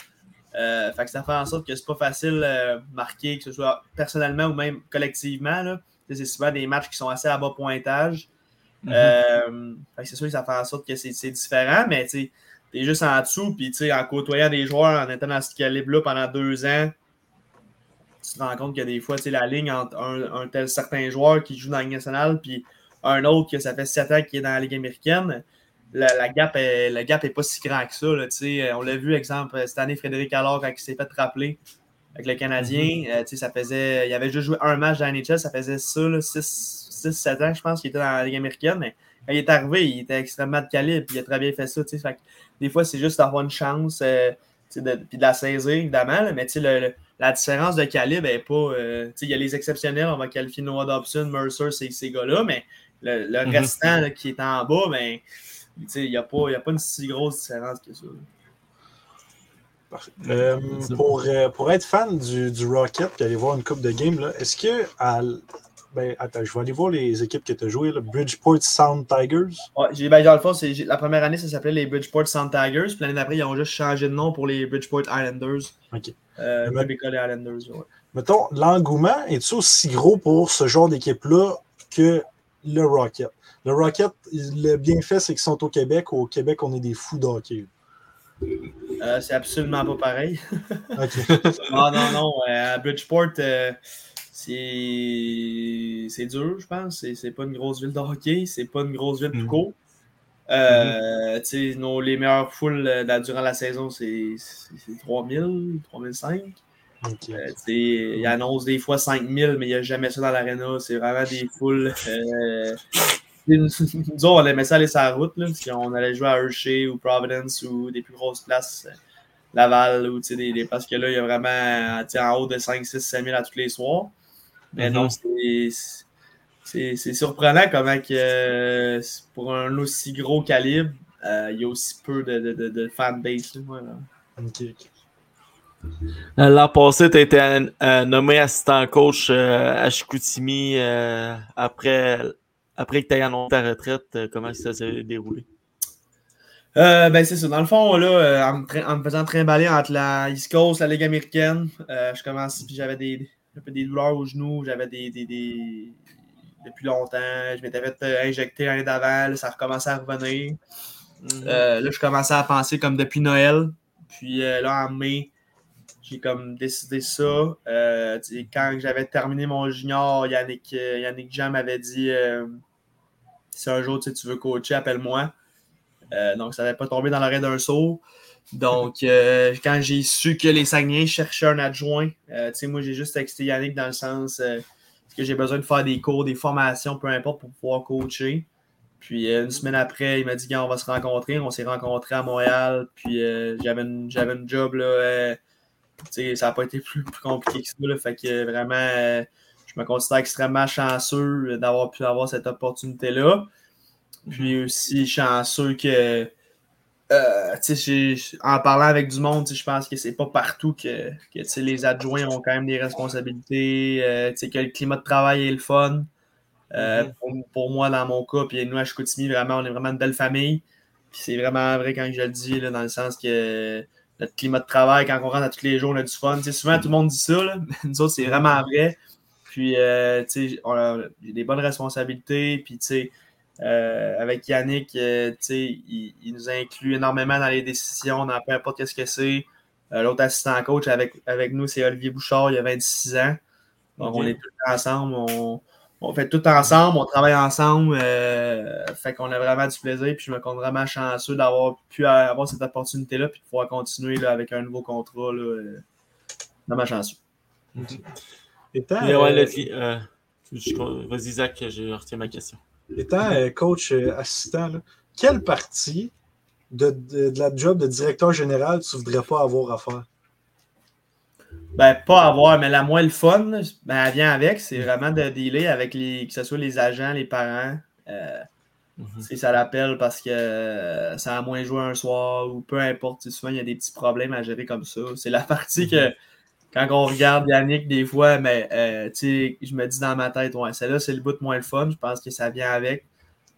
Euh, fait que ça fait en sorte que c'est pas facile de marquer, que ce soit personnellement ou même collectivement. là. C'est souvent des matchs qui sont assez à bas pointage. Mhm. Euh, c'est sûr que ça fait en sorte que c'est différent, mais tu es juste en dessous, puis en côtoyant des joueurs, en étant dans ce calibre-là pendant deux ans, tu te rends compte que des fois, la ligne entre un, un tel certain joueur qui joue dans la Ligue nationale, puis un autre que ça fait sept ans qui est dans la Ligue américaine, la, la gap est, le gap est pas si grand que ça. Là, sais. on l'a vu, exemple, cette année, Frédéric Allard, quand il s'est fait rappeler avec le Canadien, euh, tu sais, ça faisait. Il avait juste joué un match dans la NHL, ça faisait ça, 6-7 ans, je pense, qu'il était dans la Ligue américaine, mais quand il est arrivé, il était extrêmement de calibre, puis il a très bien fait ça. Fait que des fois, c'est juste d'avoir une chance, euh, de, puis de la saisir, évidemment, là, mais le- le- la différence de calibre est pas. euh, il y a les exceptionnels, on va qualifier Noah Dobson, Mercer, ces, ces gars-là, mais le, le Mhm. restant là, qui est en bas, ben, il n'y a, pas- y a pas une si grosse différence que ça. Euh, pour, euh, pour être fan du, du Rocket et aller voir une coupe de game, là, est-ce que. à ben, attends, je vais aller voir les équipes que tu as jouées. là. Bridgeport Sound Tigers? Ouais, j'ai, ben, dans le fond, la première année, ça s'appelait les Bridgeport Sound Tigers, puis l'année d'après, ils ont juste changé de nom pour les Bridgeport Islanders. Ok. Euh, Mais- Islanders, ouais. Mettons, l'engouement est-il aussi gros pour ce genre d'équipe-là que le Rocket? Le Rocket, le bienfait, c'est qu'ils sont au Québec. Au Québec, on est des fous d'hockey. Euh, c'est absolument pas pareil. Ah non, non, euh, à Bridgeport, euh, c'est, c'est dur, je pense. C'est, c'est pas une grosse ville de hockey, c'est pas une grosse ville tout Mhm. court. Euh, tu sais, nos- les meilleures foules durant la saison, c'est, c'est, c'est 3000, 3005. OK. Euh, tu sais, ils annoncent des fois 5000, mais il n'y a jamais ça dans l'aréna. C'est vraiment des foules. Euh, nous, autres, on aimait ça aller sur la route. Là, puis on allait jouer à Hershey ou Providence ou des plus grosses places, euh, Laval, ou tu sais, des, des- parce que là, il y a vraiment sais, en haut de 5, 6, 7 000 à tous les soirs. Mais Mhm. non, c'est- c'est c'est surprenant comment que, euh, pour un aussi gros calibre, euh, il y a aussi peu de, de, de, de fanbase. là, voilà. OK, OK. Euh, L'an passé, tu as été euh, euh, nommé assistant coach euh, à Chicoutimi euh, après, après que tu aies annoncé ta retraite. euh, comment ça s'est déroulé? Euh, ben c'est ça. Dans le fond, là, euh, en, me tra- en me faisant trimballer entre la East Coast, la Ligue américaine, euh, je commence, puis j'avais des, un peu des douleurs aux genoux, j'avais des, des, des- Depuis longtemps, je m'étais fait injecter l'année d'avant, ça recommençait à revenir. Euh, là, je commençais à penser comme depuis Noël. Puis là, en mai, j'ai comme décidé ça. Quand j'avais terminé mon junior, Yannick, Yannick Jean m'avait dit si un jour tu veux coacher, appelle-moi. Euh, donc, ça n'avait pas tombé dans l'arrêt d'un saut. Donc, euh, quand j'ai su que les Saguenay cherchaient un adjoint, euh, moi, j'ai juste texté Yannick dans le sens euh, que j'ai besoin de faire des cours, des formations, peu importe, pour pouvoir coacher. Puis une semaine après, il m'a dit, on va se rencontrer. On s'est rencontrés à Montréal. Puis j'avais une job, là. ça n'a pas été plus, compliqué que ça. Fait que vraiment, je me considère extrêmement chanceux d'avoir pu avoir cette opportunité-là. Puis aussi chanceux que, euh, en parlant avec du monde, je pense que c'est pas partout que, les adjoints ont quand même des responsabilités, euh, tu sais, que le climat de travail est le fun. Euh, Mhm. pour, pour moi, dans mon cas, puis nous, à Chicoutimi, vraiment, on est vraiment une belle famille. Puis c'est vraiment vrai quand je le dis, là, dans le sens que notre climat de travail, quand on rentre à tous les jours, on a du fun. Souvent, tout le monde dit ça, là, mais nous autres, c'est vraiment vrai. Puis, euh, tu sais, on a j'ai des bonnes responsabilités. Puis, tu sais, euh, avec Yannick, euh, tu sais, il, il nous inclut énormément dans les décisions, dans peu importe ce que c'est. Euh, L'autre assistant coach avec, avec nous, c'est Olivier Bouchard, il a 26 ans. Donc, on est tous ensemble. On, on fait tout ensemble, on travaille ensemble. fait qu'on a vraiment du plaisir. Puis, je me compte vraiment chanceux d'avoir pu avoir cette opportunité-là. Puis, de pouvoir continuer là, avec un nouveau contrat. Là, vraiment chanceux. Étant, Mais ouais, euh, euh, je- Vas-y, Zach, je retiens ma question. étant, euh, coach euh, assistant, là, quelle partie de, de- de la job de directeur général tu voudrais pas avoir à faire? Ben, pas avoir, mais la moins le fun, ben, elle vient avec. C'est vraiment de dealer avec les, que ce soit les agents, les parents. Euh, Mhm. si ça l'appelle parce que ça a moins joué un soir ou peu importe. Souvent, il y a des petits problèmes à gérer comme ça. C'est la partie que quand on regarde Yannick, des fois, mais euh, je me dis dans ma tête, ouais, celle-là, c'est le bout moins le fun. Je pense que ça vient avec.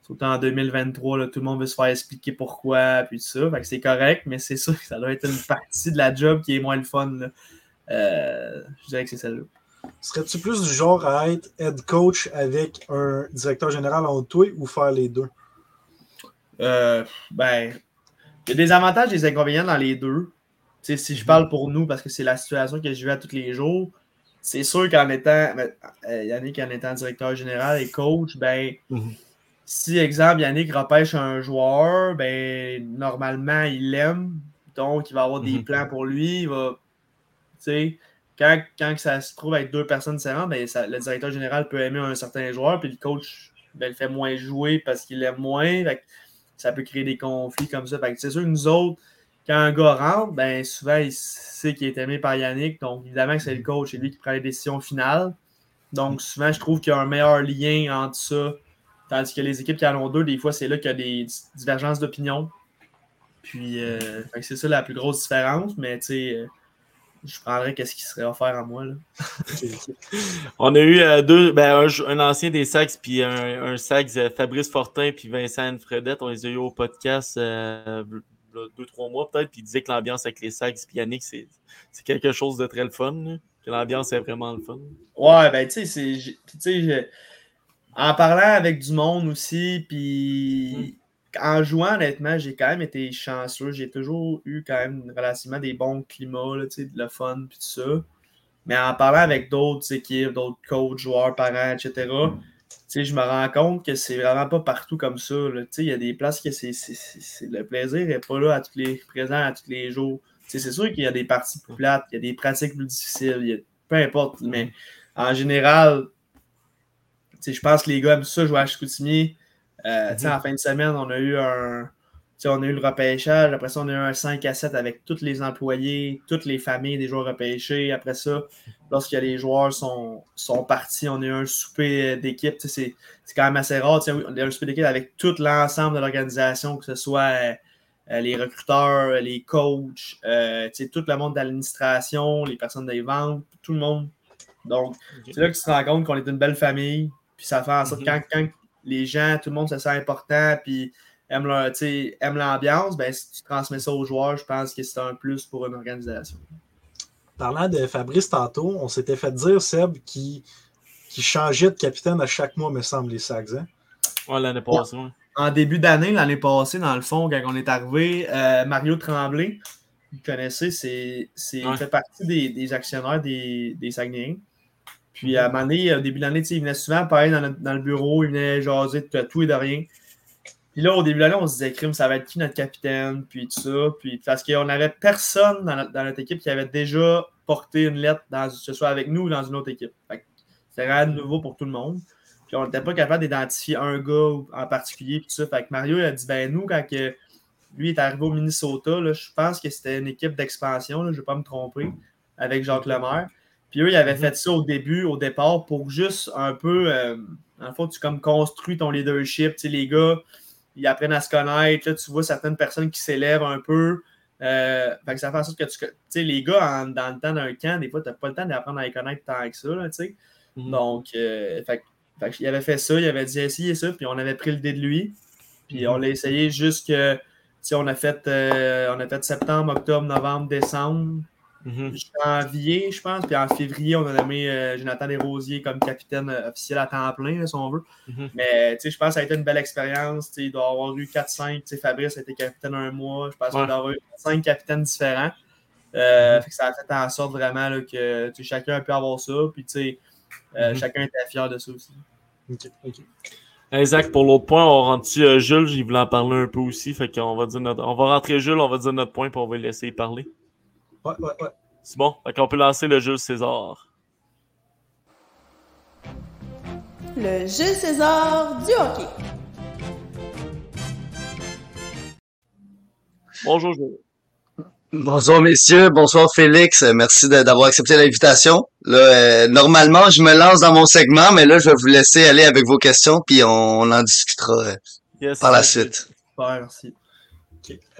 Surtout en 2023, là, tout le monde veut se faire expliquer pourquoi, puis tout ça. Fait que c'est correct, mais c'est sûr que ça doit être une partie de la job qui est moins le fun. là. Euh, je dirais que c'est celle-là. Serais-tu plus du genre à être head coach avec un directeur général en de toi ou faire les deux? Euh, ben, il y a des avantages et des inconvénients dans les deux. Si je parle pour nous, parce que c'est la situation que je vis à tous les jours, c'est sûr qu'en étant, ben, euh, Yannick en étant directeur général et coach, ben, Mhm. si, exemple, Yannick repêche un joueur, ben, normalement, il l'aime, donc il va avoir des Mhm. plans pour lui, il va, tu sais, quand, quand ça se trouve avec deux personnes différentes, ben, ça- le directeur général peut aimer un certain joueur, puis le coach ben, le fait moins jouer parce qu'il l'aime moins. Ça peut créer des conflits comme ça. C'est sûr que nous autres, quand un gars rentre, ben, souvent, il sait qu'il est aimé par Yannick. Donc, évidemment que c'est le coach, c'est lui qui prend les décisions finales. Donc, souvent, je trouve qu'il y a un meilleur lien entre ça. Tandis que les équipes qui en ont deux, des fois, c'est là qu'il y a des divergences d'opinion. Puis, euh, c'est ça la plus grosse différence. Mais, tu sais, euh, je prendrais qu'est-ce qui serait offert à moi. Là. On a eu euh, deux, ben, un, ancien des Sags, puis un, un euh, Fabrice Fortin, puis Vincent Fredette. On les a eu au podcast euh, là, deux, trois mois peut-être, puis ils disaient que l'ambiance avec les puis Yannick, c'est quelque chose de très le fun. là, que l'ambiance est vraiment le fun. Ouais, ben, tu sais, en parlant avec du monde aussi, puis en jouant, honnêtement, j'ai quand même été chanceux. J'ai toujours eu quand même relativement des bons climats, là, tu sais, de le fun, puis tout ça. Mais en parlant avec d'autres équipes, d'autres coachs, joueurs, parents, etc., je me rends compte que c'est vraiment pas partout comme ça. il y a des places que c'est, c'est- c'est- c'est- le plaisir n'est pas là à tous les présents, à tous les jours. C'est sûr qu'il y a des parties plus plates, il y a des pratiques plus difficiles, il y a- peu importe, mais en général, je pense que les gars aiment ça jouer à Chicoutimi. Euh, sais, En fin de semaine, on a eu un. On a eu le repêchage. Après ça, on a eu un 5 à 7 avec tous les employés, toutes les familles des joueurs repêchés. Après ça, lorsque les joueurs sont, sont partis, on a eu un souper d'équipe. Tu sais, C'est c'est quand même assez rare. On a eu un souper d'équipe avec tout l'ensemble de l'organisation, que ce soit euh, euh, les recruteurs, les coachs, euh, tout le monde de l'administration, les personnes des ventes, tout le monde. Donc, c'est là que tu te rends compte qu'on est une belle famille. Puis ça fait en sorte Mhm. que quand, quand les gens, tout le monde se sent important, puis aime leur- tu sais, aime l'ambiance, ben, si tu transmets ça aux joueurs, je pense que c'est un plus pour une organisation. Parlant de Fabrice tantôt, on s'était fait dire, Seb, qui, qui changeait de capitaine à chaque mois, me semble, les Sags. Hein? Ouais, l'année passée. ouais. En début d'année, l'année passée, dans le fond, quand on est arrivé, euh, Mario Tremblay, vous connaissez, c'est, c'est, Ouais. il fait partie des, des actionnaires des, des Saguenayens. Puis à un moment donné, au début de l'année, il venait souvent parler dans le, dans le bureau, il venait jaser de tout et de rien. Puis là, au début de l'année, on se disait, crime, ça va être qui notre capitaine, puis tout ça. Puis parce qu'on n'avait personne dans notre, dans notre équipe qui avait déjà porté une lettre, dans, que ce soit avec nous ou dans une autre équipe. Fait C'était vraiment nouveau pour tout le monde. Puis on n'était pas capable d'identifier un gars en particulier. Puis tout ça. Fait que Mario il a dit, ben nous, quand que lui est arrivé au Minnesota, là, je pense que c'était une équipe d'expansion, je ne vais pas me tromper, avec Jacques Lemaire. Puis eux, ils avaient fait ça au début, au départ, pour juste un peu, euh, le fond, tu comme construis ton leadership. Tu sais, les gars, ils apprennent à se connaître. Là, tu vois certaines personnes qui s'élèvent un peu. Euh, fait que ça fait en sorte que tu. Tu sais, les gars, en- dans le temps d'un camp, des fois, tu n'as pas le temps d'apprendre à les connaître tant que ça. Là. Mhm. Donc, euh, fait, fait qu'il avait fait ça, il avait dit essayez ça, puis on avait pris le dé de lui. Puis on l'a essayé jusque. On a, fait, euh, on a fait septembre, octobre, novembre, décembre, Mhm. janvier, je pense. Puis en février, on a nommé euh, Jonathan Desrosiers comme capitaine euh, officiel à temps plein, là, si on veut. Mhm. Mais sais, je pense que ça a été une belle expérience. Il doit y avoir eu 4-5. tu sais, Fabrice a été capitaine un mois. Je pense qu'il Ouais. doit y avoir eu 5 capitaines différents. Euh, Mhm. fait que ça a fait en sorte vraiment là, que chacun peut avoir ça. Puis euh, Mhm. chacun était fier de ça aussi. Hey, Zach, pour l'autre point, on rentre-tu euh, Jules, il voulait en parler un peu aussi. Fait qu'on va dire notre... On va rentrer Jules, on va dire notre point, puis on va le laisser parler. Ouais, ouais, ouais. C'est bon? Fait qu'on peut lancer le Jules César. Le Jules César du hockey. Bonjour Jules. Bonjour messieurs, bonsoir Félix, Euh, merci d'avoir accepté l'invitation. Euh, normalement, je me lance dans mon segment, mais là, je vais vous laisser aller avec vos questions, puis on, on en discutera euh, Yes, par la suite. Super, merci.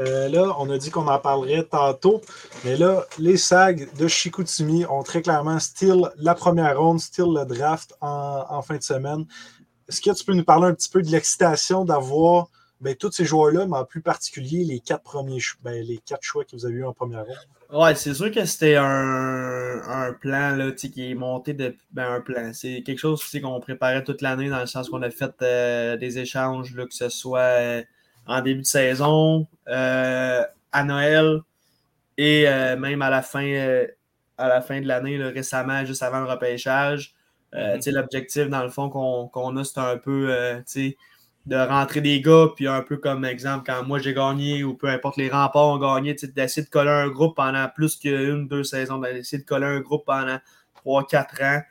Euh, là, on a dit qu'on en parlerait tantôt, mais là, les SAG de Chicoutimi ont très clairement still la première ronde, still le draft en, fin de semaine. Est-ce que tu peux nous parler un petit peu de l'excitation d'avoir ben, tous ces joueurs-là, mais en plus particulier les quatre premiers ben, les quatre choix que vous avez eu en première ronde? Ouais, c'est sûr que c'était un, plan là, qui est monté de ben, un plan. C'est quelque chose qu'on préparait toute l'année dans le sens qu'on a fait euh, des échanges, que ce soit euh, en début de saison, euh, à Noël et euh, même à la fin, euh, à la fin de l'année, récemment, juste avant le repêchage. Sais, L'objectif, dans le fond, qu'on qu'on a, c'est un peu de rentrer des gars, puis un peu comme exemple, quand moi j'ai gagné, ou peu importe les remparts ont gagné, d'essayer de coller un groupe pendant plus qu'une, deux saisons, d'essayer de coller un groupe pendant trois, quatre ans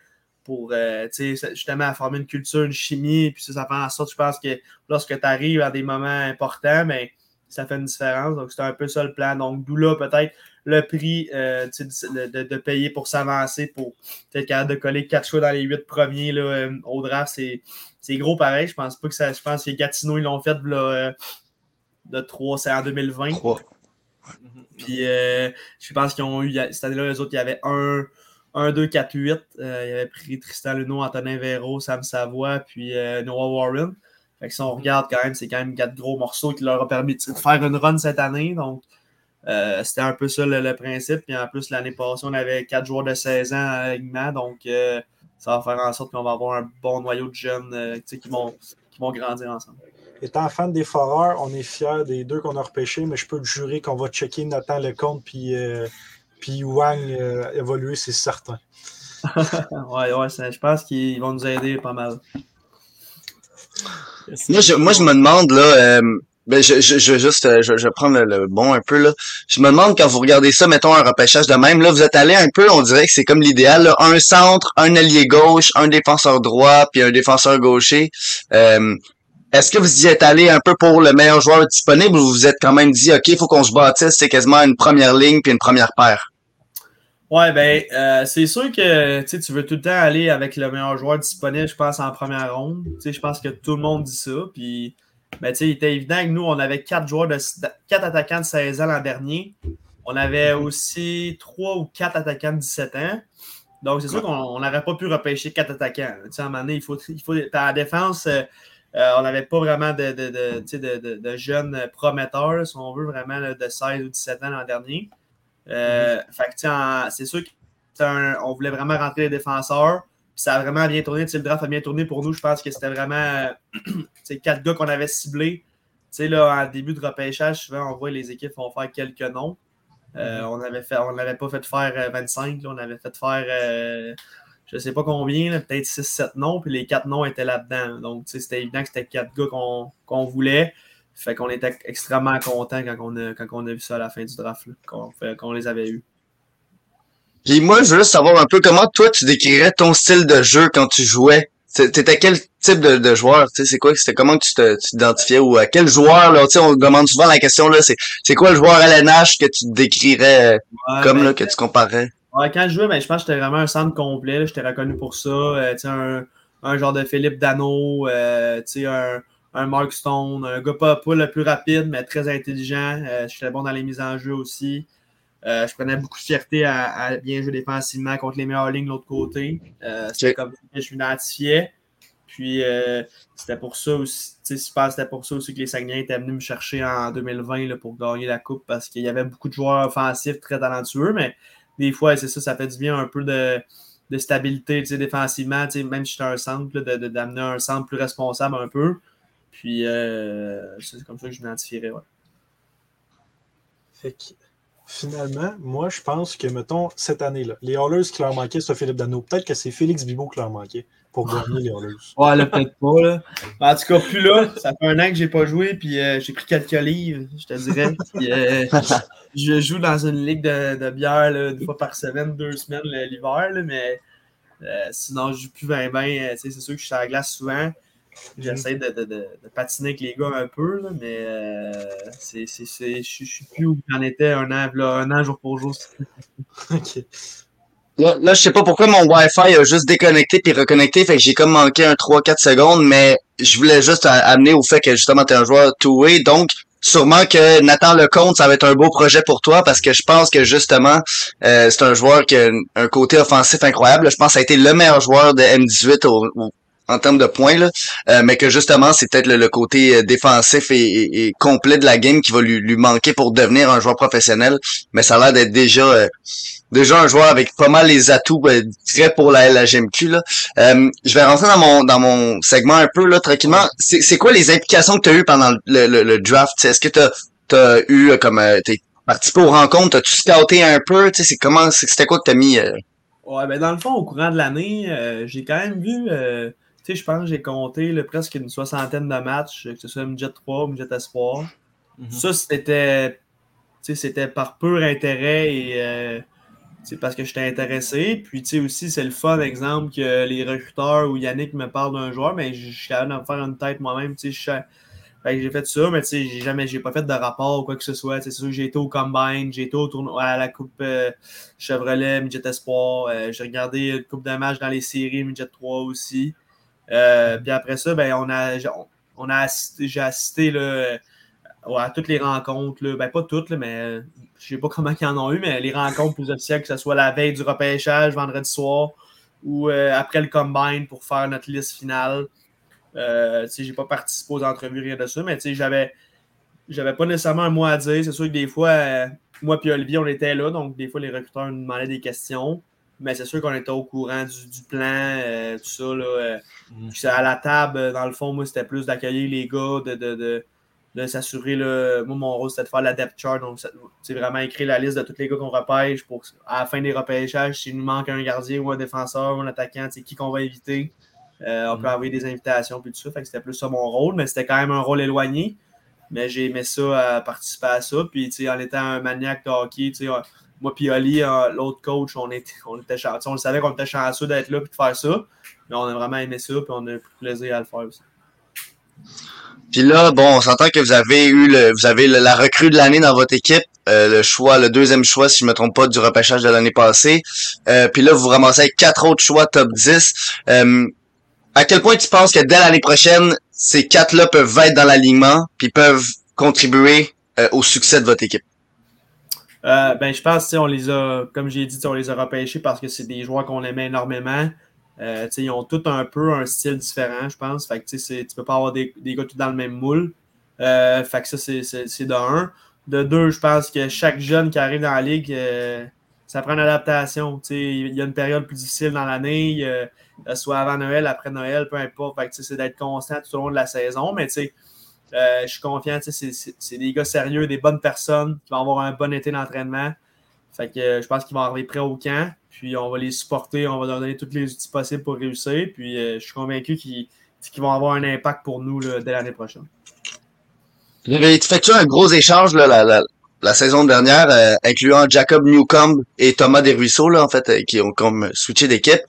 pour euh, justement former une culture, une chimie, puis ça, ça fait en sorte, je pense que lorsque tu arrives à des moments importants, mais ça fait une différence. Donc, c'est un peu ça le plan. Donc, d'où là, peut-être le prix euh, de, de- de payer pour s'avancer, pour peut-être capable de coller quatre choix dans les huit premiers là, euh, au draft, c'est c'est gros pareil. Je pense pas que ça. Je pense que Gatineau, ils l'ont fait là, de 3, c'est en 2020. Trois. Puis je pense qu'ils ont eu, cette année-là, les autres, il y avait 1, 1 2, 4, 8. Euh, il avait pris Tristan Luneau, Antonin Véro, Sam Savoie, puis euh, Noah Warren. Fait que si on regarde quand même, c'est quand même quatre gros morceaux qui leur ont permis de faire une run cette année. Donc, euh, c'était un peu ça le, le principe. Puis en plus, l'année passée, on avait quatre joueurs de 16 ans à l'alignement. Donc, euh, ça va faire en sorte qu'on va avoir un bon noyau de jeunes euh, tu sais, qui, vont, qui vont grandir ensemble. Étant fan des Foreurs, on est fiers des deux qu'on a repêchés, mais je peux te jurer qu'on va checker Nathan Lecomte puis, euh, puis Wang euh, évoluer, c'est certain. ouais, ouais, ça- je pense qu'ils vont nous aider pas mal. Moi, je, moi, je me demande, là, euh, ben, je, je, je, juste, euh, je, je vais prendre le, le bon un peu, là. Je me demande, quand vous regardez ça, mettons un repêchage de même, là, vous êtes allé un peu, on dirait que c'est comme l'idéal, là, un centre, un allié gauche, un défenseur droit, puis un défenseur gaucher. Euh, est-ce que vous y êtes allé un peu pour le meilleur joueur disponible ou vous vous êtes quand même dit, OK, il faut qu'on se bâtisse, c'est quasiment une première ligne puis une première paire? Ouais, ben, euh, c'est sûr que tu veux tout le temps aller avec le meilleur joueur disponible, je pense, en première ronde. Je pense que tout le monde dit ça. Puis, ben, tu sais, il était évident que nous, on avait quatre joueurs de quatre attaquants de 16 ans l'an dernier. On avait aussi trois ou quatre attaquants de 17 ans. Donc, c'est sûr qu'on on n'aurait pas pu repêcher quatre attaquants. Tu sais, à un moment donné, il faut, il faut à la défense, euh, euh, on n'avait pas vraiment de, de, de, de, jeunes prometteurs, si on veut, vraiment là, de 16 ou 17 ans l'an dernier. Euh, en- c'est sûr qu'on voulait vraiment rentrer les défenseurs. Ça a vraiment bien tourné. Le draft a bien tourné pour nous. Je pense que c'était vraiment euh, sais, quatre gars qu'on avait ciblés. Là, en début de repêchage, souvent, on voit les équipes vont faire quelques noms. Euh, on avait fait, on n'avait pas fait faire euh, 25, là, on avait fait faire je sais pas combien, là, peut-être 6-7 noms, puis les 4 noms étaient là-dedans. Donc, c'était évident que c'était 4 gars qu'on qu'on voulait. Fait qu'on était extrêmement contents quand on a, quand on a vu ça à la fin du draft, là, qu'on fait- qu'on les avait eus. Puis moi, je veux juste savoir un peu comment toi tu décrirais ton style de jeu quand tu jouais? T'étais quel type de, de joueur? Tu sais, c'est quoi? C'était comment que tu te- tu t'identifiais ou à quel joueur, là? Tu sais, on demande souvent la question, là, c'est, c'est quoi le joueur LNH que tu décrirais euh, Ouais, comme, ben, là, que tu comparais? Ouais, quand je jouais, ben, je pense que j'étais vraiment un centre complet. J'étais reconnu pour ça. Euh, un, un genre de Philippe Dano, euh, un, un Mark Stone, un gars pas, pas le plus rapide, mais très intelligent. Euh, j'étais bon dans les mises en jeu aussi. Euh, je prenais beaucoup de fierté à, à bien jouer défensivement contre les meilleures lignes de l'autre côté. Euh, c'était comme ça que je m'identifiais. Puis euh, c'était pour ça aussi, tu sais, je pense c'était pour ça aussi que les Saguenayens étaient venus me chercher en 2020 là, pour gagner la coupe parce qu'il y avait beaucoup de joueurs offensifs très talentueux, mais des fois, c'est ça, ça fait du bien un peu de, de stabilité défensivement, même si j'étais un centre, d'amener un centre plus responsable un peu. Puis euh, c'est comme ça que je m'identifierais. Ouais. Fait que, finalement, moi, je pense que, mettons, cette année-là, les Hallers qui leur manquaient, c'est Philippe Dano. Peut-être que c'est Félix Bibo qui leur manquait pour gagner les Hallers. Ouais, là, peut-être pas. Là. En tout cas, plus là. Ça fait un an que j'ai pas joué, puis euh, j'ai pris quelques livres, je te dirais. Puis, euh, je joue dans une ligue de, de bière là, une fois par semaine, deux semaines l'hiver, mais euh, sinon, je joue plus 20 20 C'est sûr que je suis à la glace souvent. J'essaie de, de- de- de patiner avec les gars un peu, là, mais euh, c'est, c'est, c'est- je je suis plus où j'en étais un an, là, un an jour pour jour. OK. Là, là, je sais pas pourquoi mon Wi-Fi a juste déconnecté puis reconnecté, fait que j'ai comme manqué un 3-4 secondes, mais je voulais juste amener au fait que justement t'es un joueur two-way, donc sûrement que Nathan Lecomte, ça va être un beau projet pour toi parce que je pense que justement euh, c'est un joueur qui a un, un côté offensif incroyable. Je pense que ça a été le meilleur joueur de M18 au- au- en termes de points, là. Euh, mais que justement c'est peut-être le, le côté euh, défensif et, et- et complet de la game qui va lui, lui manquer pour devenir un joueur professionnel. Mais ça a l'air d'être déjà euh, déjà un joueur avec pas mal les atouts euh, très pour la LHMQ là. Euh, je vais rentrer dans mon dans mon segment un peu là tranquillement. C'est quoi les implications que tu as eues pendant le, le, le draft? Est-ce que tu as eu euh, comme t'es participé aux rencontres, t'as-tu scouté un peu, c'est comment c'était quoi que t'as mis Ouais, ben dans le fond, au courant de l'année, j'ai quand même vu, sais, je pense que j'ai compté là, presque une soixantaine de matchs, que ce soit Midget 3 ou Midget Espoir. Mhm. Ça, c'était, c'était par pur intérêt et euh, parce que j'étais intéressé. Puis, tu sais, aussi, c'est le fun, exemple, que les recruteurs ou Yannick me parlent d'un joueur, mais je suis capable de me faire une tête moi-même, j'ai fait ça, mais tu sais, j'ai jamais, j'ai pas fait de rapport ou quoi que ce soit. C'est sûr que j'ai été au Combine, j'ai été au tournoi, à la Coupe euh, Chevrolet, Midget Espoir. euh, j'ai regardé une coupe de matchs dans les séries Midget 3 aussi. Euh, puis après ça, ben, on a, on, a j'ai assisté là, à toutes les rencontres. Là. Ben, pas toutes, mais euh, je sais pas comment ils en ont eu, mais les rencontres plus officielles, que ce soit la veille du repêchage, vendredi soir, ou euh, après le combine pour faire notre liste finale. Sais, j'ai pas participé aux entrevues, rien de ça, mais j'avais, j'avais pas nécessairement un mot à dire. C'est sûr que des fois, moi et Olivier, on était là, donc des fois, les recruteurs nous demandaient des questions. Mais c'est sûr qu'on était au courant du, du plan, euh, tout ça. Là, euh, puis à la table, euh, dans le fond, moi, c'était plus d'accueillir les gars, de, de, de, de s'assurer. Moi, mon rôle, c'était de faire la depth chart. Donc, c'est vraiment écrire la liste de tous les gars qu'on repêche pour à la fin des repêchages, s'il nous manque un gardien ou un défenseur ou un attaquant, qui qu'on va éviter. Euh, on peut Mhm. envoyer des invitations puis tout ça. Fait que c'était plus ça mon rôle, mais c'était quand même un rôle éloigné. Mais j'ai aimé ça, participer à ça. Puis, en étant un maniaque de hockey, tu sais, moi puis Oli, euh, l'autre coach, on était, on était chan- tu sais, on le savait qu'on était chanceux d'être là et de faire ça. Mais on a vraiment aimé ça, puis on a eu plaisir à le faire aussi. Puis là, bon, on s'entend que vous avez eu le, vous avez la recrue de l'année dans votre équipe, euh, le choix, le deuxième choix, si je me trompe pas, du repêchage de l'année passée. Euh, puis là, vous ramassez avec quatre autres choix top 10. Euh, à quel point tu penses que dès l'année prochaine, ces quatre-là peuvent être dans l'alignement, puis peuvent contribuer au succès de votre équipe? Euh, ben, je pense, on les a, comme j'ai dit, on les a repêchés parce que c'est des joueurs qu'on aimait énormément. Euh, ils ont tous un peu un style différent, je pense. Fait que, tu peux pas avoir des, des gars tous dans le même moule. Euh, fait que ça, c'est- de un. De deux, je pense que chaque jeune qui arrive dans la ligue, ça prend une adaptation. Il y a une période plus difficile dans l'année, soit avant Noël, après Noël, peu importe. Fait que, c'est d'être constant tout au long de la saison. Mais tu sais, euh, je suis confiant, tu c'est- des gars sérieux, des bonnes personnes qui vont avoir un bon été d'entraînement. Fait que euh, je pense qu'ils vont arriver prêts au camp. Puis on va les supporter, on va leur donner tous les outils possibles pour réussir. Puis euh, je suis convaincu qu'ils vont avoir un impact pour nous dès l'année prochaine. Avez effectué un gros échange la, saison dernière, incluant Jacob Newcomb et Thomas Desruisseaux, en fait, qui ont comme switché d'équipe?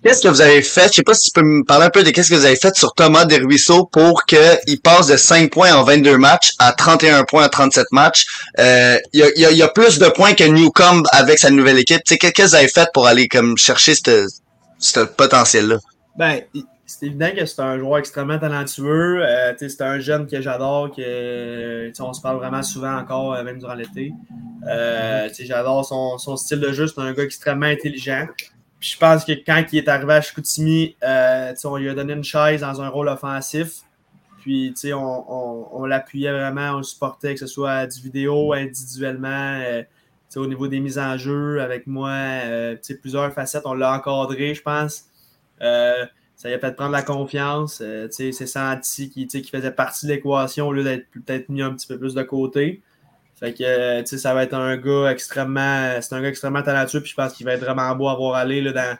Euh, qu'est-ce que vous avez fait? Je sais pas si tu peux me parler un peu de qu'est-ce que vous avez fait sur Thomas Desruisseaux pour qu'il passe de 5 points en 22 matchs à 31 points en 37 matchs. Euh, Il y, a, y, a, y a plus de points que Newcomb avec sa nouvelle équipe. Qu'est-ce que vous avez fait pour aller comme chercher ce potentiel-là? Ben, c'est évident que c'est un joueur extrêmement talentueux. Euh, c'est un jeune que j'adore, que on se parle vraiment souvent encore, euh, même durant l'été. Euh, j'adore son, son style de jeu, c'est un gars extrêmement intelligent. Puis je pense que quand il est arrivé à Chicoutimi, euh, on lui a donné une chaise dans un rôle offensif. Puis, on, on, on l'appuyait vraiment, on le supportait, que ce soit du vidéo, individuellement, euh, au niveau des mises en jeu avec moi, euh, plusieurs facettes. On l'a encadré, je pense. Ça lui a fait prendre la confiance. Sais, c'est senti qu'il faisait partie de l'équation au lieu d'être peut-être mis un petit peu plus de côté. Fait que, euh, tu sais, ça va être un gars extrêmement, c'est un gars extrêmement talentueux, puis je pense qu'il va être vraiment beau à voir aller là, dans,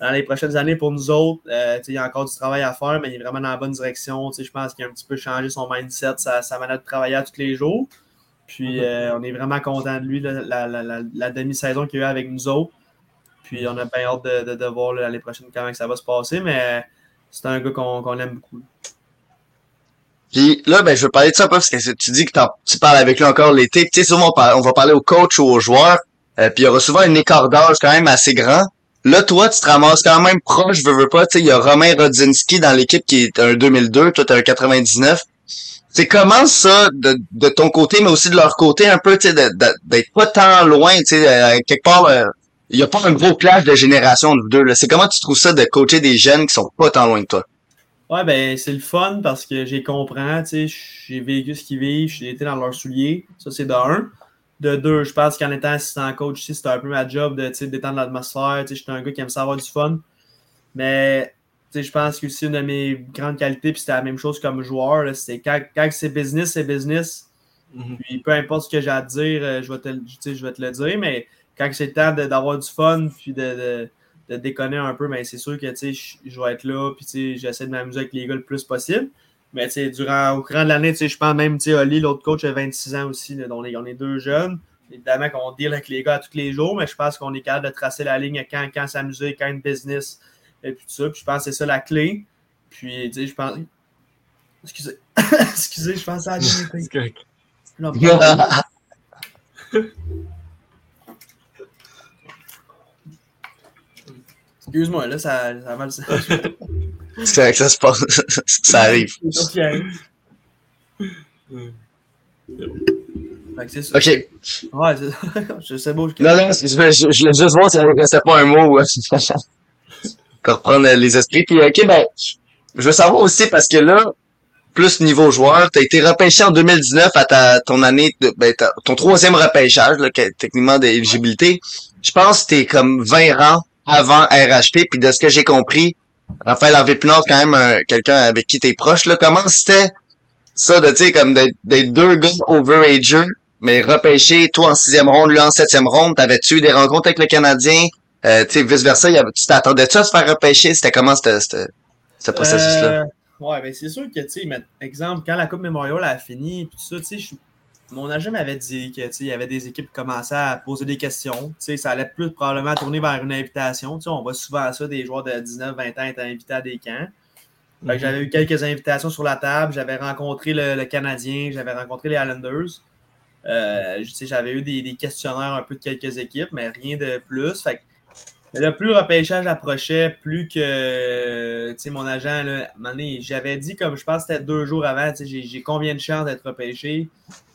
dans les prochaines années pour nous autres. Euh, tu sais, il y a encore du travail à faire, mais il est vraiment dans la bonne direction. Tu sais, je pense qu'il a un petit peu changé son mindset, sa, sa manière de travailler à tous les jours. Puis euh, on est vraiment content de lui, là, la, la, la, la demi-saison qu'il a eu avec nous autres. Puis on a bien hâte de, de, de voir l'année prochaine comment ça va se passer, mais c'est un gars qu'on qu'on aime beaucoup. Puis là, ben, je veux parler de ça un peu parce que tu dis que tu parles avec lui encore l'été. Tu sais, souvent, on, va parler au coach ou aux joueurs. euh, puis il y aura souvent un écart d'âge quand même assez grand. Là, toi, tu te ramasses quand même proche, veux, veux pas. Tu sais, il y a Romain Rodzinski dans l'équipe qui est un 2002, toi, t'es un 99. C'est comment ça, de, de ton côté, mais aussi de leur côté, un peu, tu sais, d'être pas tant loin, tu sais, euh, quelque part, euh, il y a pas un gros clash de génération de vous deux. C'est comment tu trouves ça de coacher des jeunes qui sont pas tant loin que toi? Ouais, ben c'est le fun parce que j'ai comprends, tu sais, j'ai vécu ce qu'ils vivent, j'ai été dans leurs souliers. Ça, c'est de un. De deux, je pense qu'en étant assistant coach ici, c'était un peu ma job de tu sais, détendre l'atmosphère. Tu sais, j'étais un gars qui aime ça avoir du fun. Mais tu sais, je pense que aussi une de mes grandes qualités, puis c'était la même chose comme joueur, c'est quand, quand c'est business, c'est business. Mhm. Puis peu importe ce que j'ai à te dire, euh, je vais te, le- tu sais, je vais te le dire, mais quand c'est le temps d'avoir du fun, puis de, de, de déconner un peu, ben c'est sûr que je, vais être là, puis j'essaie de m'amuser avec les gars le plus possible. Mais durant, au courant de l'année, je pense même, Oli, l'autre coach, a 26 ans aussi, là, donc on est, on est deux jeunes. Évidemment qu'on deal avec les gars à tous les jours, mais je pense qu'on est capable de tracer la ligne quand, quand s'amuser, quand une business, et puis tout ça. Puis je pense que c'est ça la clé. Puis, tu sais, je pense. Excusez. Excusez, je pense à la. Non, Excuse-moi, là, ça, ça mal. C'est vrai que ça se passe. ça arrive. Ok. Fait que c'est. OK. Ouais, c'est je sais beau. Non, non, je, je, je, je voulais juste voir si ça ne restait pas un mot. euh, pour reprendre les esprits. Puis, OK, ben, je veux savoir aussi parce que là, plus niveau joueur, t'as été repêché en 2019 à ta ton année, de, ben, ta- ton troisième repêchage, là, que- techniquement d'éligibilité. Je pense que t'es comme 20 rangs avant RHP. Puis de ce que j'ai compris, Raphaël Harvey Pinard, quand même un- quelqu'un avec qui t'es proche. Là, comment c'était ça de, tu sais, comme d'être deux gars overagers mais repêché, toi en sixième ronde, lui en septième ronde, t'avais-tu eu des rencontres avec le Canadien? Euh, tu vice-versa, tu t'attendais-tu à se faire repêcher? C'était comment ce ce- ce processus-là? Euh, ouais, ben c'est sûr que, tu sais, exemple, quand la Coupe Memorial a fini, puis tout ça, tu sais, je- mon agent m'avait dit que, tu sais, il y avait des équipes qui commençaient à poser des questions. Ça allait plus probablement tourner vers une invitation. On voit souvent à ça, des joueurs de 19, 20 ans être invités à des camps. Que j'avais eu quelques invitations sur la table. J'avais rencontré le, le Canadien, j'avais rencontré les Islanders. Euh, j'avais eu des, des questionnaires un peu de quelques équipes, mais rien de plus. Fait que, mais là, plus le repêchage approchait, plus que mon agent, j'avais dit, comme je pense que c'était deux jours avant, j'ai combien de chances d'être repêché?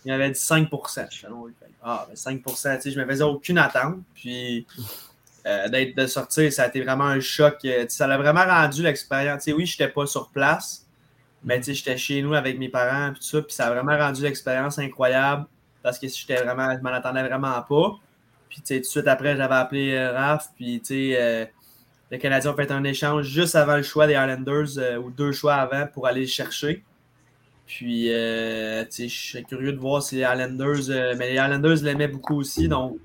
Il m'avait dit 5 Je fais, non, il fait, Ah, ben 5 tu sais, je me faisais aucune attente. Puis euh, d'être de sortir, ça a été vraiment un choc. euh, Ça l'a vraiment rendu l'expérience. Oui, je n'étais pas sur place, mais tu sais, j'étais chez nous avec mes parents puis tout ça, puis ça a vraiment rendu l'expérience incroyable parce que j'étais vraiment, je m'en attendais vraiment pas. Puis tu sais, tout de suite après, j'avais appelé euh, Raph, puis tu sais, les Canadiens ont fait un échange juste avant le choix des Islanders, ou deux choix avant pour aller le chercher. Puis, euh, je suis curieux de voir si les Islanders. euh, mais les Islanders l'aimaient beaucoup aussi, donc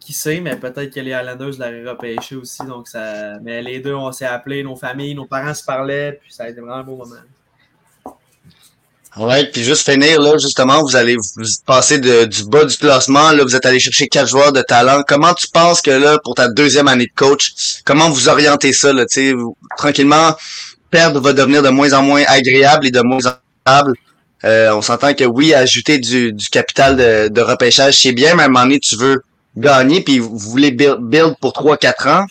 qui sait, mais peut-être que les Islanders l'auraient repêché aussi. Donc ça... Mais les deux, on s'est appelés, nos familles, nos parents se parlaient, puis ça a été vraiment un beau moment. Ouais, puis juste finir, là, justement, vous allez vous passer du bas du classement, là, vous êtes allé chercher quatre joueurs de talent. Comment tu penses que là, pour ta deuxième année de coach, comment vous orientez ça, là, tu sais, tranquillement, perdre va devenir de moins en moins agréable et de moins en Euh, on s'entend que oui, ajouter du, du capital de, de repêchage, c'est bien, mais à un moment donné, tu veux gagner, puis vous voulez build, pour 3-4 ans.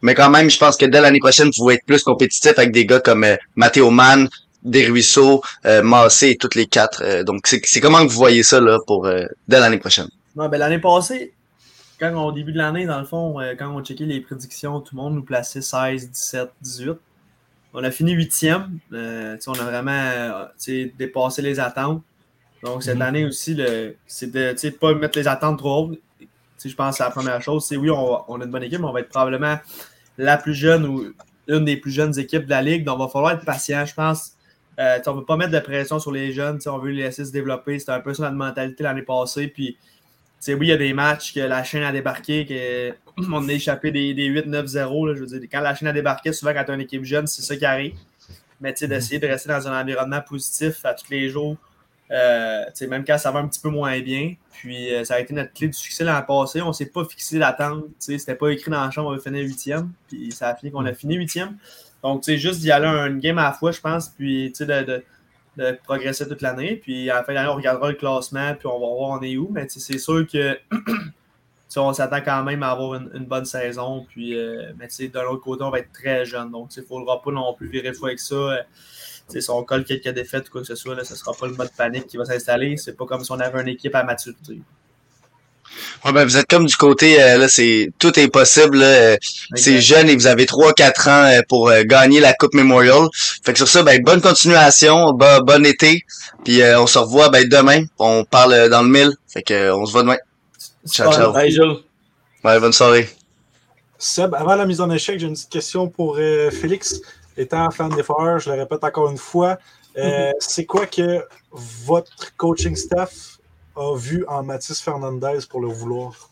Mais quand même, je pense que dès l'année prochaine, vous pouvez être plus compétitif avec des gars comme euh, Matteo Mann, Desruisseaux, euh, Massé et toutes les quatre. Euh, donc, c'est comment que vous voyez ça là pour euh, dès l'année prochaine? Non, ben, L'année passée, quand on- au début de l'année, dans le fond, quand on checkait les prédictions, tout le monde nous plaçait 16, 17, 18. On a fini huitième. Euh, on a vraiment euh, dépassé les attentes. Donc, cette Mhm. année aussi, c'est de ne pas mettre les attentes trop hautes. Je pense que c'est la première chose. C'est oui, on, a une bonne équipe, mais on va être probablement la plus jeune ou une des plus jeunes équipes de la Ligue. Donc, il va falloir être patient, je pense. Euh, on ne veut pas mettre de pression sur les jeunes. On veut les laisser se développer. C'était un peu ça notre mentalité l'année passée. Puis, oui, il y a des matchs que la chaîne a débarqué, qu'on a échappé des, des 8-9-0. là, Je veux dire, quand la chaîne a débarqué, souvent quand tu as une équipe jeune, c'est ça qui arrive. Mais tu sais, d'essayer de rester dans un environnement positif à tous les jours, euh, tu sais, même quand ça va un petit peu moins bien. Puis euh, ça a été notre clé du succès l'an passé. On ne s'est pas fixé d'attente. Tu sais, C'était pas écrit dans la chambre, on va finir huitième. Puis ça a fini qu'on a fini huitième. Donc, tu sais, juste d'y aller une game à la fois, je pense, puis tu sais, de, de- de progresser toute l'année. Puis à la fin de l'année, on regardera le classement, puis on va voir on est où. Mais tu sais, c'est sûr que on s'attend quand même à avoir une, une bonne saison. Puis, euh, mais tu sais, de l'autre côté, on va être très jeune. Donc, il ne faudra pas non plus virer fou avec ça. Euh, si on colle quelques défaites ou quoi que ce soit, là, ce ne sera pas le mode panique qui va s'installer. C'est pas comme si on avait une équipe à maturité. Ouais, ben, vous êtes comme du côté, euh, là, c'est tout est possible. euh, c'est jeune et vous avez 3-4 ans euh, pour gagner la Coupe Memorial. Fait que sur ça, ben, bonne continuation, bo- bon été. Puis euh, on se revoit ben, demain. On parle dans le mille. Fait que on se voit demain. Ciao, ciao. Bye, Jules. Ouais, bonne soirée. Seb, avant la mise en échec, j'ai une petite question pour euh, Félix. Étant fan des Foreurs, je le répète encore une fois, euh, c'est quoi que votre coaching staff a vu en Mathis Fernandez pour le vouloir?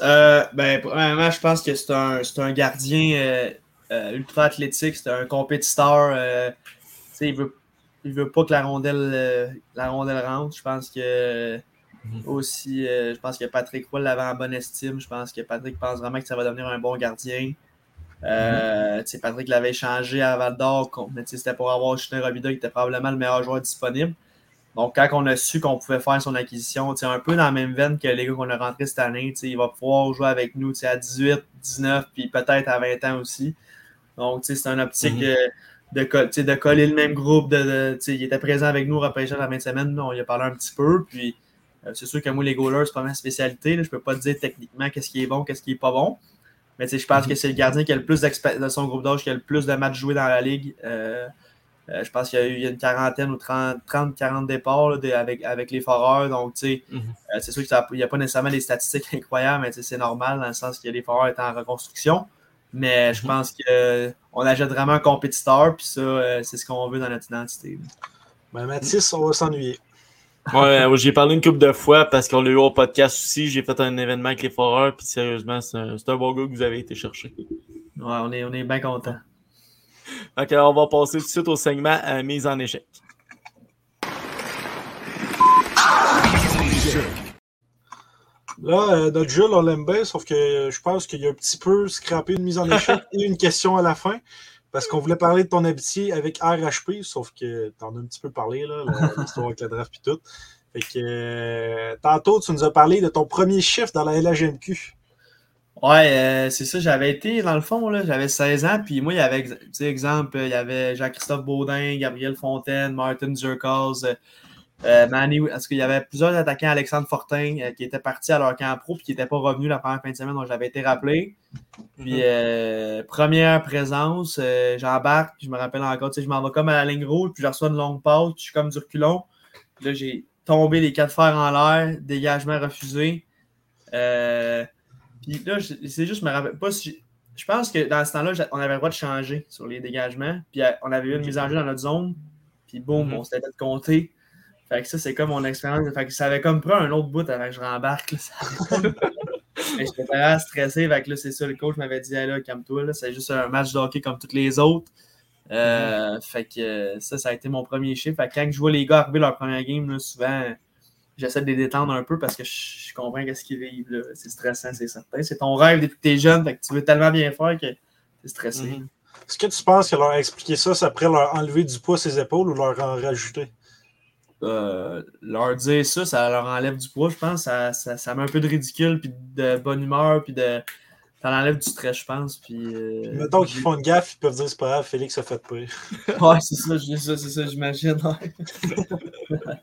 Euh, ben, premièrement, je pense que c'est un, c'est un gardien euh, euh, ultra athlétique, c'est un compétiteur. euh, tu sais, il veut, il veut pas que la rondelle, euh, la rondelle rentre. Je pense que aussi, euh, je pense que Patrick Roy l'avait en bonne estime. Je pense que Patrick pense vraiment que ça va devenir un bon gardien. Euh, Patrick l'avait changé à Val d'Or, mais c'était pour avoir Justin Robida qui était probablement le meilleur joueur disponible. Donc, quand on a su qu'on pouvait faire son acquisition, un peu dans la même veine que les gars qu'on a rentrés cette année, il va pouvoir jouer avec nous à 18, 19, puis peut-être à 20 ans aussi. Donc, c'est un optique Mhm. de, coller le même groupe. De, de- il était présent avec nous au repêchage la 20 semaines, on y a parlé un petit peu. Puis, c'est sûr que moi, les goalers, c'est pas ma spécialité. Là. Je peux pas te dire techniquement qu'est-ce qui est bon, qu'est-ce qui est pas bon. Mais tu sais, je pense que c'est le gardien qui a le plus d'expérience de son groupe d'âge, qui a le plus de matchs joués dans la ligue. Euh, euh, je pense qu'il y a eu une quarantaine ou 30-40 départs là, de- avec, avec les foreurs. Donc, tu sais, Mhm. euh, c'est sûr qu'il n'y a pas nécessairement des statistiques incroyables, mais tu sais, c'est normal dans le sens que les foreurs étaient en reconstruction. Mais je Mhm. pense qu'on achète vraiment un compétiteur, puis ça, euh, c'est ce qu'on veut dans notre identité. Ben, Mathis, on va s'ennuyer. Ouais, euh, j'ai parlé une couple de fois parce qu'on l'a eu au podcast aussi. J'ai fait un événement avec les foreurs, puis sérieusement, c'est un, bon gars que vous avez été chercher. Ouais, on est, on est bien content. Donc, on va passer tout de suite au segment à mise en échec. Là, euh, notre Jules, on l'aime bien, sauf que euh, je pense qu'il y a un petit peu scrappé une mise en échec et une question à la fin. Parce qu'on voulait parler de ton amitié avec RHP, sauf que t'en as un petit peu parlé, là, l'histoire avec la draft et tout. Fait que euh, tantôt, tu nous as parlé de ton premier chiffre dans la LHMQ. Ouais, euh, c'est ça. J'avais été, dans le fond, là, j'avais 16 ans. Puis moi, il y avait, tu sais, exemple, il y avait Jean-Christophe Baudin, Gabriel Fontaine, Martin Zerkals, euh, Manny. Parce qu'il y avait plusieurs attaquants, Alexandre Fortin, euh, qui étaient partis à leur camp pro puis qui n'étaient pas revenus la première fin de semaine. Donc, j'avais été rappelé. Puis, euh, première présence, euh, j'embarque. Puis, je me rappelle encore, tu sais, je m'en vais comme à la ligne rouge. Puis, je reçois une longue passe. Je suis comme du reculon. Puis là, j'ai tombé les quatre fers en l'air, dégagement refusé. Puis là, je- c'est juste, je me rappelle pas si. j'ai- Je pense que dans ce temps-là, on avait le droit de changer sur les dégagements. Puis on avait eu une mise en jeu dans notre zone. Puis boum, Mhm. on s'était fait compter. Fait que ça, c'est comme mon expérience. Fait que ça avait comme pris un autre bout avant que je rembarque. là. Ça que J'étais vraiment stressé. Fait que là, c'est ça, le coach m'avait dit, Hey, là, calme-toi, là, c'est juste un match de hockey comme tous les autres. Euh, Fait que euh, ça, ça a été mon premier chiffre. Fait que quand je vois les gars arriver leur première game, là, souvent, j'essaie de les détendre un peu parce que je, je comprends qu'est-ce qu'ils vivent. là. C'est stressant, c'est certain. C'est ton rêve depuis que t'es jeune. Fait que tu veux tellement bien faire que t'es stressé. Mhm. Est-ce que tu penses que leur expliquer ça, ça pourrait leur enlever du poids ses épaules ou leur en rajouter? Euh, leur dire ça, ça leur enlève du poids, je pense. Ça, ça, ça met un peu de ridicule, puis de bonne humeur, puis de. Ça enlève du stress, je pense. Puis, euh, Mettons qu'ils font une gaffe, ils peuvent dire c'est pas grave, Félix a fait pire. Ouais, c'est ça, ça, c'est ça, j'imagine. ouais.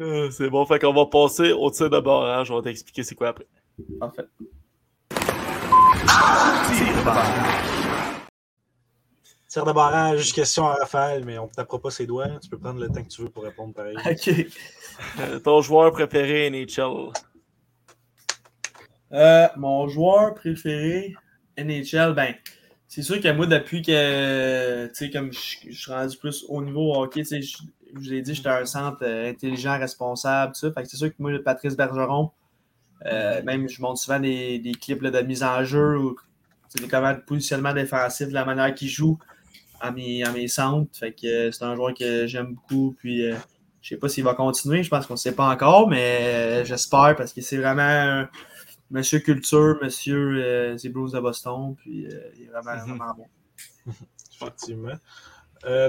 Euh, c'est bon, fait qu'on va passer au tir de barrage. On va t'expliquer c'est quoi après. Parfait. Tir de barrage, question à Raphaël, mais on ne tapera pas ses doigts. Tu peux prendre le temps que tu veux pour répondre pareil. Ok. Euh, ton joueur préféré NHL. Euh, mon joueur préféré NHL, ben, c'est sûr que moi, depuis que, tu sais, comme je, je suis rendu plus au niveau hockey, tu sais, je, je vous ai dit, j'étais un centre euh, intelligent, responsable, tout ça. Fait que c'est sûr que moi, Patrice Bergeron, euh, même je montre souvent des, des clips là, de mise en jeu ou tu sais, des comment de positionnement défensif, de la manière qu'il joue à mes, à mes centres. Fait que euh, c'est un joueur que j'aime beaucoup. Puis euh, je sais pas s'il va continuer, je pense qu'on ne sait pas encore, mais euh, j'espère parce que c'est vraiment un monsieur culture, monsieur euh, de Boston. Puis euh, il est vraiment, Mhm. vraiment bon. Effectivement.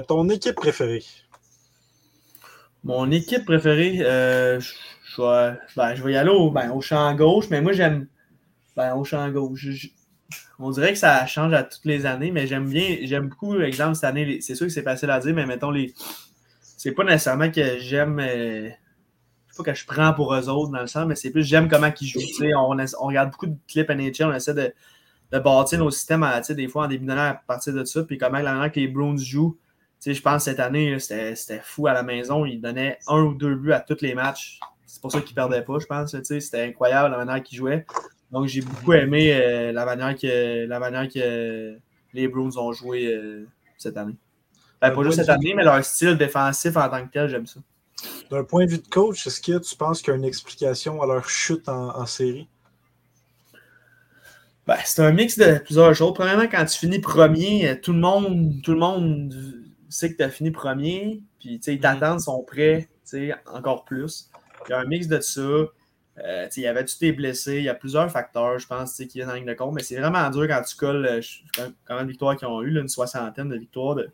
Ton équipe préférée? Mon équipe préférée, je, je vais, ben, je vais y aller au, ben, au champ gauche, mais moi j'aime. Ben, au champ gauche. On dirait que ça change à toutes les années, mais j'aime bien, j'aime beaucoup, exemple, cette année, c'est sûr que c'est facile à dire, mais mettons les. C'est pas nécessairement que j'aime. euh, pas que je prends pour eux autres dans le sens, mais c'est plus j'aime comment ils jouent. On, on regarde beaucoup de clips NHL, on essaie de, de bâtir nos systèmes à, sais, des fois en début d'année à partir de ça, puis comment la manière que les Browns jouent. Je pense cette année, c'était fou à la maison. Ils donnaient un ou deux buts à tous les matchs. C'est pour ça qu'ils ne perdaient pas, je pense. C'était incroyable la manière qu'ils jouaient. Donc, j'ai beaucoup aimé euh, la, manière que, la manière que les Bruins ont joué euh, cette année. Ben, pas juste cette année, mais leur style défensif en tant que tel, j'aime ça. D'un point de vue de coach, est-ce que tu penses qu'il y a une explication à leur chute en, en série? Ben, c'est un mix de plusieurs choses. Premièrement, quand tu finis premier, euh, tout le monde, tout le monde sait que tu as fini premier. Puis, tu sais, ils t'attendent, sont prêts, tu sais, encore plus. Il y a un mix de ça. Euh, il y avait tous tes blessés? Il y a plusieurs facteurs, je pense, qui viennent en ligne de compte. Mais c'est vraiment dur quand tu colles euh, combien de victoires qu'ils ont eu, une soixantaine de victoires, de,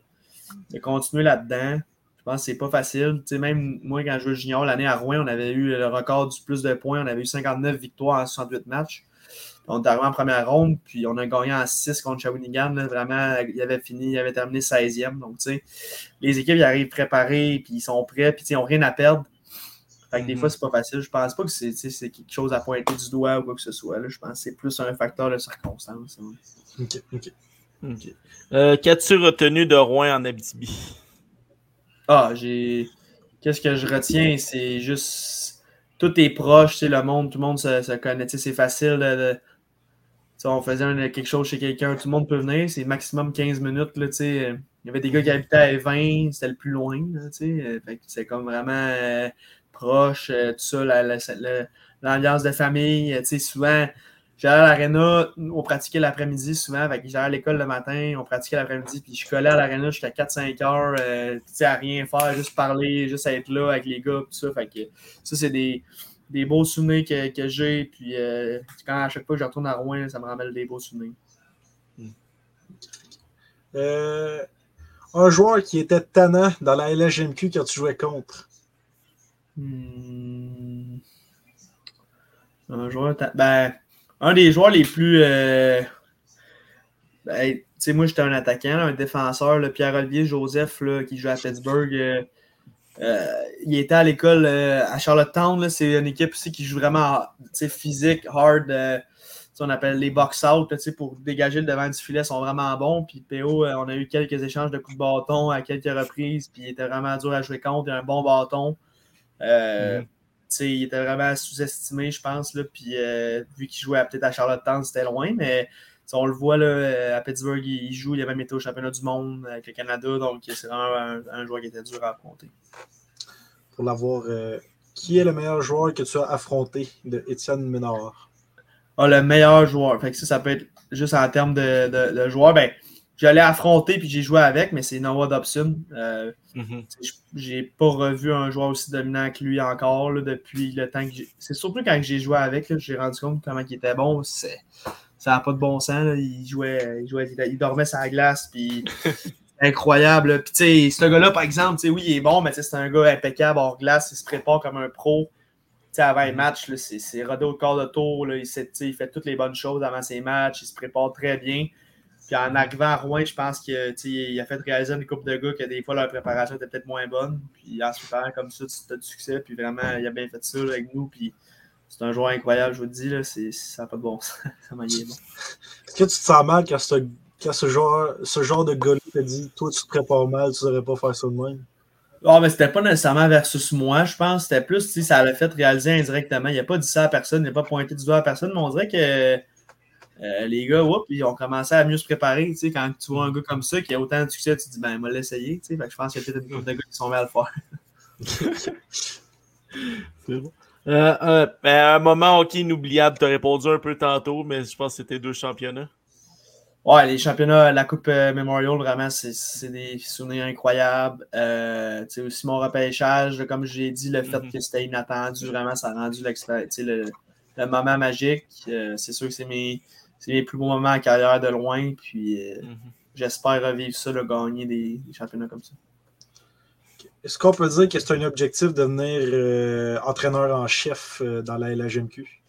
continuer là-dedans. Je pense que c'est pas facile. Même moi, quand je jouais junior l'année à Rouen, on avait eu le record du plus de points. On avait eu 59 victoires en 68 matchs. On est arrivé en première ronde, puis on a gagné en 6 contre Shawinigan. vraiment, il avait fini, il avait terminé 16e. Donc, les équipes, ils arrivent préparés, puis ils sont prêts, puis ils n'ont rien à perdre. Fait que des Mhm. fois, c'est pas facile. Je pense pas que c'est quelque chose à pointer du doigt ou quoi que ce soit. là. Je pense que c'est plus un facteur de circonstance. hein. Ok, ok. Ok. Euh, Qu'as-tu retenu de Rouen en Abitibi? Ah, j'ai. Qu'est-ce que je retiens? C'est juste. Tout est proche, tu le monde, tout le monde se, se connaît. C'est facile de. on faisait un- quelque chose chez quelqu'un, tout le monde peut venir. C'est maximum 15 minutes. Là, tu sais. Il y avait des gars qui habitaient à 20, c'était le plus loin. C'est comme vraiment euh, proche, euh, tout ça, la- la- la- l'ambiance de famille. euh, tu sais, Souvent, j'allais à l'aréna, on pratiquait l'après-midi souvent. J'allais à l'école le matin, on pratiquait l'après-midi, puis je collais à l'aréna jusqu'à 4-5 heures, euh, tu sais, à rien faire, juste parler, juste être là avec les gars, tout ça. Ça, c'est des, des beaux souvenirs que, que j'ai. Puis quand à chaque fois que je retourne à Rouen, ça me rappelle des beaux souvenirs. Un joueur qui était tannant dans la LHMQ quand tu jouais contre. Hmm. Ben, un des joueurs les plus. euh, ben, moi, j'étais un attaquant, un défenseur, Pierre-Olivier Joseph, là, qui joue à Pittsburgh. euh, euh, il était à l'école à Charlottetown. C'est une équipe aussi qui joue vraiment physique, hard. on appelle les box-out pour dégager le devant du filet. Sont vraiment bons. Puis PO, on a eu quelques échanges de coups de bâton à quelques reprises. Puis il était vraiment dur à jouer contre. Il a un bon bâton. Euh, Mhm. il était vraiment sous-estimé, je pense. Là, puis euh, vu qu'il jouait peut-être à Charlottetown, c'était loin, mais on le voit là, euh, à Pittsburgh, il, il joue, il a même été au championnat du monde avec le Canada, donc c'est vraiment un, un joueur qui était dur à affronter. Pour l'avoir. euh, qui est le meilleur joueur que tu as affronté de Étienne Ménard? Ah, le meilleur joueur. Fait que ça, ça peut être juste en termes de, de, de joueur. Ben, j'allais affronter puis j'ai joué avec, mais c'est Noah Dobson. Euh, Mhm. j- j'ai pas revu un joueur aussi dominant que lui encore là, depuis le temps que j'ai. C'est surtout quand j'ai joué avec, là, j'ai rendu compte comment il était bon. C'est... Ça n'a pas de bon sens. là. Il jouait, il jouait, il dormait sur la glace, puis incroyable. Puis tu sais, ce gars-là, par exemple, tu sais, oui, il est bon, mais c'est un gars impeccable hors glace. Il se prépare comme un pro. Tu sais, avant les matchs, là, c'est, c'est rodé au corps de tour. Là. Il, sait- il fait toutes les bonnes choses avant ses matchs. Il se prépare très bien. Puis en arrivant à Rouen, je pense qu'il a fait réaliser une couple de gars que des fois leur préparation était peut-être moins bonne. Puis en se préparant comme ça, tu as du succès. Puis vraiment, il a bien fait ça là, avec nous. Puis c'est un joueur incroyable, je vous le dis. Là, c'est, ça n'a pas de bon sens. Est bon. Est-ce que tu te sens mal quand ce, quand ce, genre, ce genre de gars-là te dit Toi, tu te prépares mal, tu ne devrais pas faire ça de même? Ah, mais c'était pas nécessairement versus moi, je pense. C'était plus, ça l'a fait réaliser indirectement. Il n'a pas dit ça à personne, il n'a pas pointé du doigt à personne, mais on dirait que euh, les gars, whoop, ils ont commencé à mieux se préparer. Tu sais, quand tu vois un gars comme ça qui a autant de succès, tu te dis, ben, il va l'essayer. Je pense qu'il y a peut-être une couple de gars qui sont mis à le faire. C'est bon. Euh, euh, ben, un moment ok inoubliable, tu as répondu un peu tantôt, mais je pense que c'était deux championnats. Ouais, les championnats, la Coupe Memorial, vraiment, c'est des souvenirs incroyables. Euh, tu sais, aussi mon repêchage, comme j'ai dit, le fait Mhm. que c'était inattendu, vraiment, ça a rendu le, le moment magique. C'est sûr que c'est mes, c'est mes plus beaux moments en carrière de loin. Puis euh, Mhm. j'espère revivre ça, là, gagner des, des championnats comme ça. Est-ce qu'on peut dire que c'est un objectif de devenir euh, entraîneur en chef euh, dans la LHMQ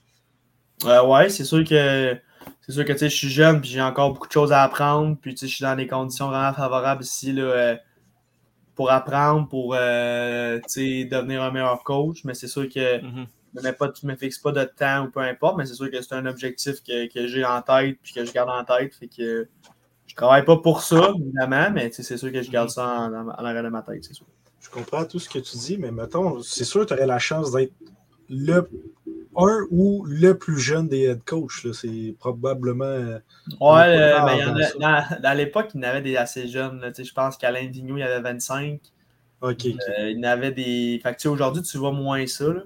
Euh, ouais, c'est sûr que c'est sûr que tu sais, je suis jeune puis j'ai encore beaucoup de choses à apprendre. Puis tu sais, je suis dans des conditions vraiment favorables ici là, euh, pour apprendre, pour euh, tu sais, devenir un meilleur coach. Mais c'est sûr que Mhm. Ne me, pas- me fixe pas de temps ou peu importe, mais c'est sûr que c'est un objectif que, que j'ai en tête puis que je garde en tête. Fait que je travaille pas pour ça, évidemment, mais c'est sûr que je garde ça en, en, en arrière de ma tête, c'est sûr. Je comprends tout ce que tu dis, mais mettons, c'est sûr que tu aurais la chance d'être le un ou le plus jeune des head coach. là. C'est probablement. euh, Ouais, euh, mais il y en a- dans, dans l'époque, il y en avait des assez jeunes. là. Je pense qu'Alain Vigneault, il avait 25. Ok. Euh, il y en avait des. Fait que, tu sais, aujourd'hui, tu vois moins ça. là.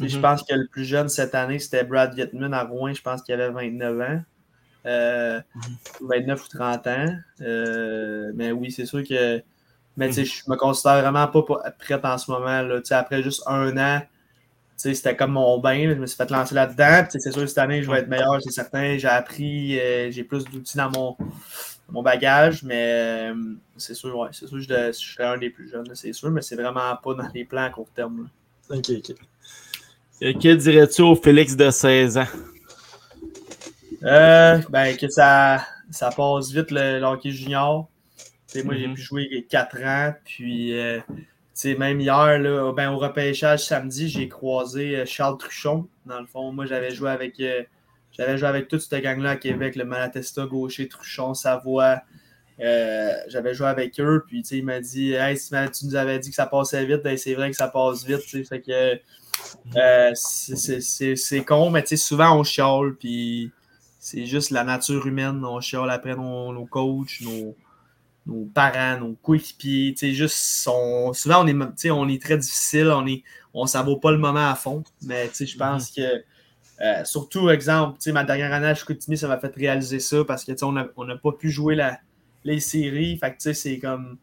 Je Mhm. pense que le plus jeune cette année, c'était Brad Vietman à Rouen. Je pense qu'il avait 29 ans. Euh, 29 ou 30 ans. Euh, mais oui, c'est sûr que. Mais tu sais, je me considère vraiment pas prête en ce moment. Là. Tu sais, Après juste un an, tu sais, c'était comme mon bain. Je me suis fait lancer là-dedans. C'est sûr que cette année, je vais être meilleur, c'est certain. J'ai appris, euh, j'ai plus d'outils dans mon, mon bagage, mais c'est sûr, ouais, c'est sûr que je, je serais un des plus jeunes, c'est sûr, mais c'est vraiment pas dans les plans à court terme. là. Ok, ok. Euh, Que dirais-tu au Félix de 16 ans? Euh, ben, que ça, ça passe vite le, le hockey junior. Tu sais, moi, j'ai Mhm. pu jouer 4 ans, puis euh, tu sais, même hier, là, ben, au repêchage samedi, j'ai croisé euh, Charles Truchon. Dans le fond, moi, j'avais joué avec euh, j'avais joué avec toute cette gang-là à Québec, le Malatesta, Gaucher, Truchon, Savoie. Euh, j'avais joué avec eux, puis tu sais, il m'a dit Hey, si tu nous avais dit que ça passait vite, ben, c'est vrai que ça passe vite. Fait que euh, c'est- con, mais tu sais, souvent on chiale, puis c'est juste la nature humaine. On chiale après nos, nos coachs, nos, nos parents, nos coéquipiers. Tu sais, juste, on- souvent on est, on est très difficile, on est, on savoure pas le moment à fond, mais tu sais, je pense que. euh, surtout, exemple, tu sais, ma dernière année à Chicoutimi, ça m'a fait réaliser ça parce que tu sais, on n'a on n'a pas pu jouer la, les séries. Fait que tu sais, c'est comme.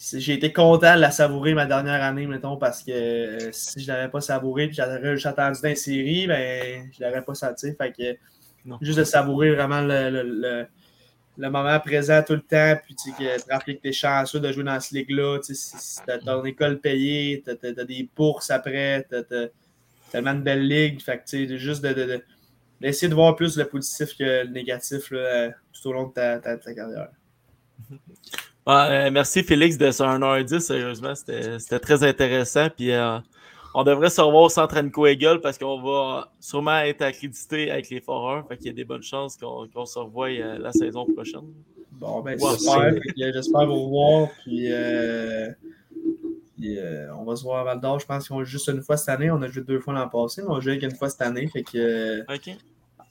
J'ai été content de la savourer ma dernière année, mettons, parce que euh, si je l'avais pas savouré et j'aurais juste attendu dans les séries, ben, je l'aurais pas senti. Fait que Non. juste de savourer vraiment le, le, le- le moment présent tout le temps, puis que te rappeler que tu es chanceux de jouer dans cette ligue-là. Tu t'as ton école payée, tu as, des bourses après, tu as, tellement de belles ligues. Fait que tu sais, juste de, de- de- d'essayer de voir plus le positif que le négatif là, tout au long de ta, ta- ta carrière. Euh, merci Félix de ce 1h10, sérieusement, c'était très intéressant. Puis euh, on devrait se revoir au Centre Anco Eagle parce qu'on va sûrement être accrédité avec les Foreurs. Fait qu'il y a des bonnes chances qu'on se revoie euh, la saison prochaine. Bon, ben, Ouais, j'espère. vous revoir. Puis, euh, puis, on va se voir à Val d'Or. Je pense qu'on joue juste une fois cette année. On a joué deux fois l'an passé, mais on joue avec une fois cette année. Fait que, euh, OK.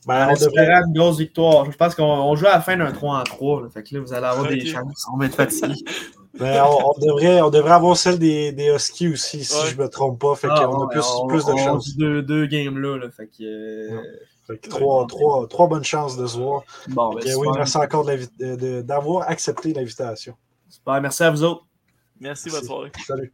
Ben, On on devrait, espérait une grosse victoire. Je pense qu'on on joue à la fin d'un 3 en 3. là. Fait que là, vous allez avoir des chances. On va être fatigué. ben, on, on devrait, on devrait avoir celle des, des Huskies aussi, si Ouais. je me trompe pas. Fait Ah, qu'on a plus, on- plus de on chances. dit Deux, deux games là. là. Fait que, euh, Fait que trois, trois, trois bonnes chances de se voir. Bon, ben, oui, merci encore de- d'avoir accepté l'invitation. Super. Merci à vous autres. Merci, bonne Merci. soirée. Salut.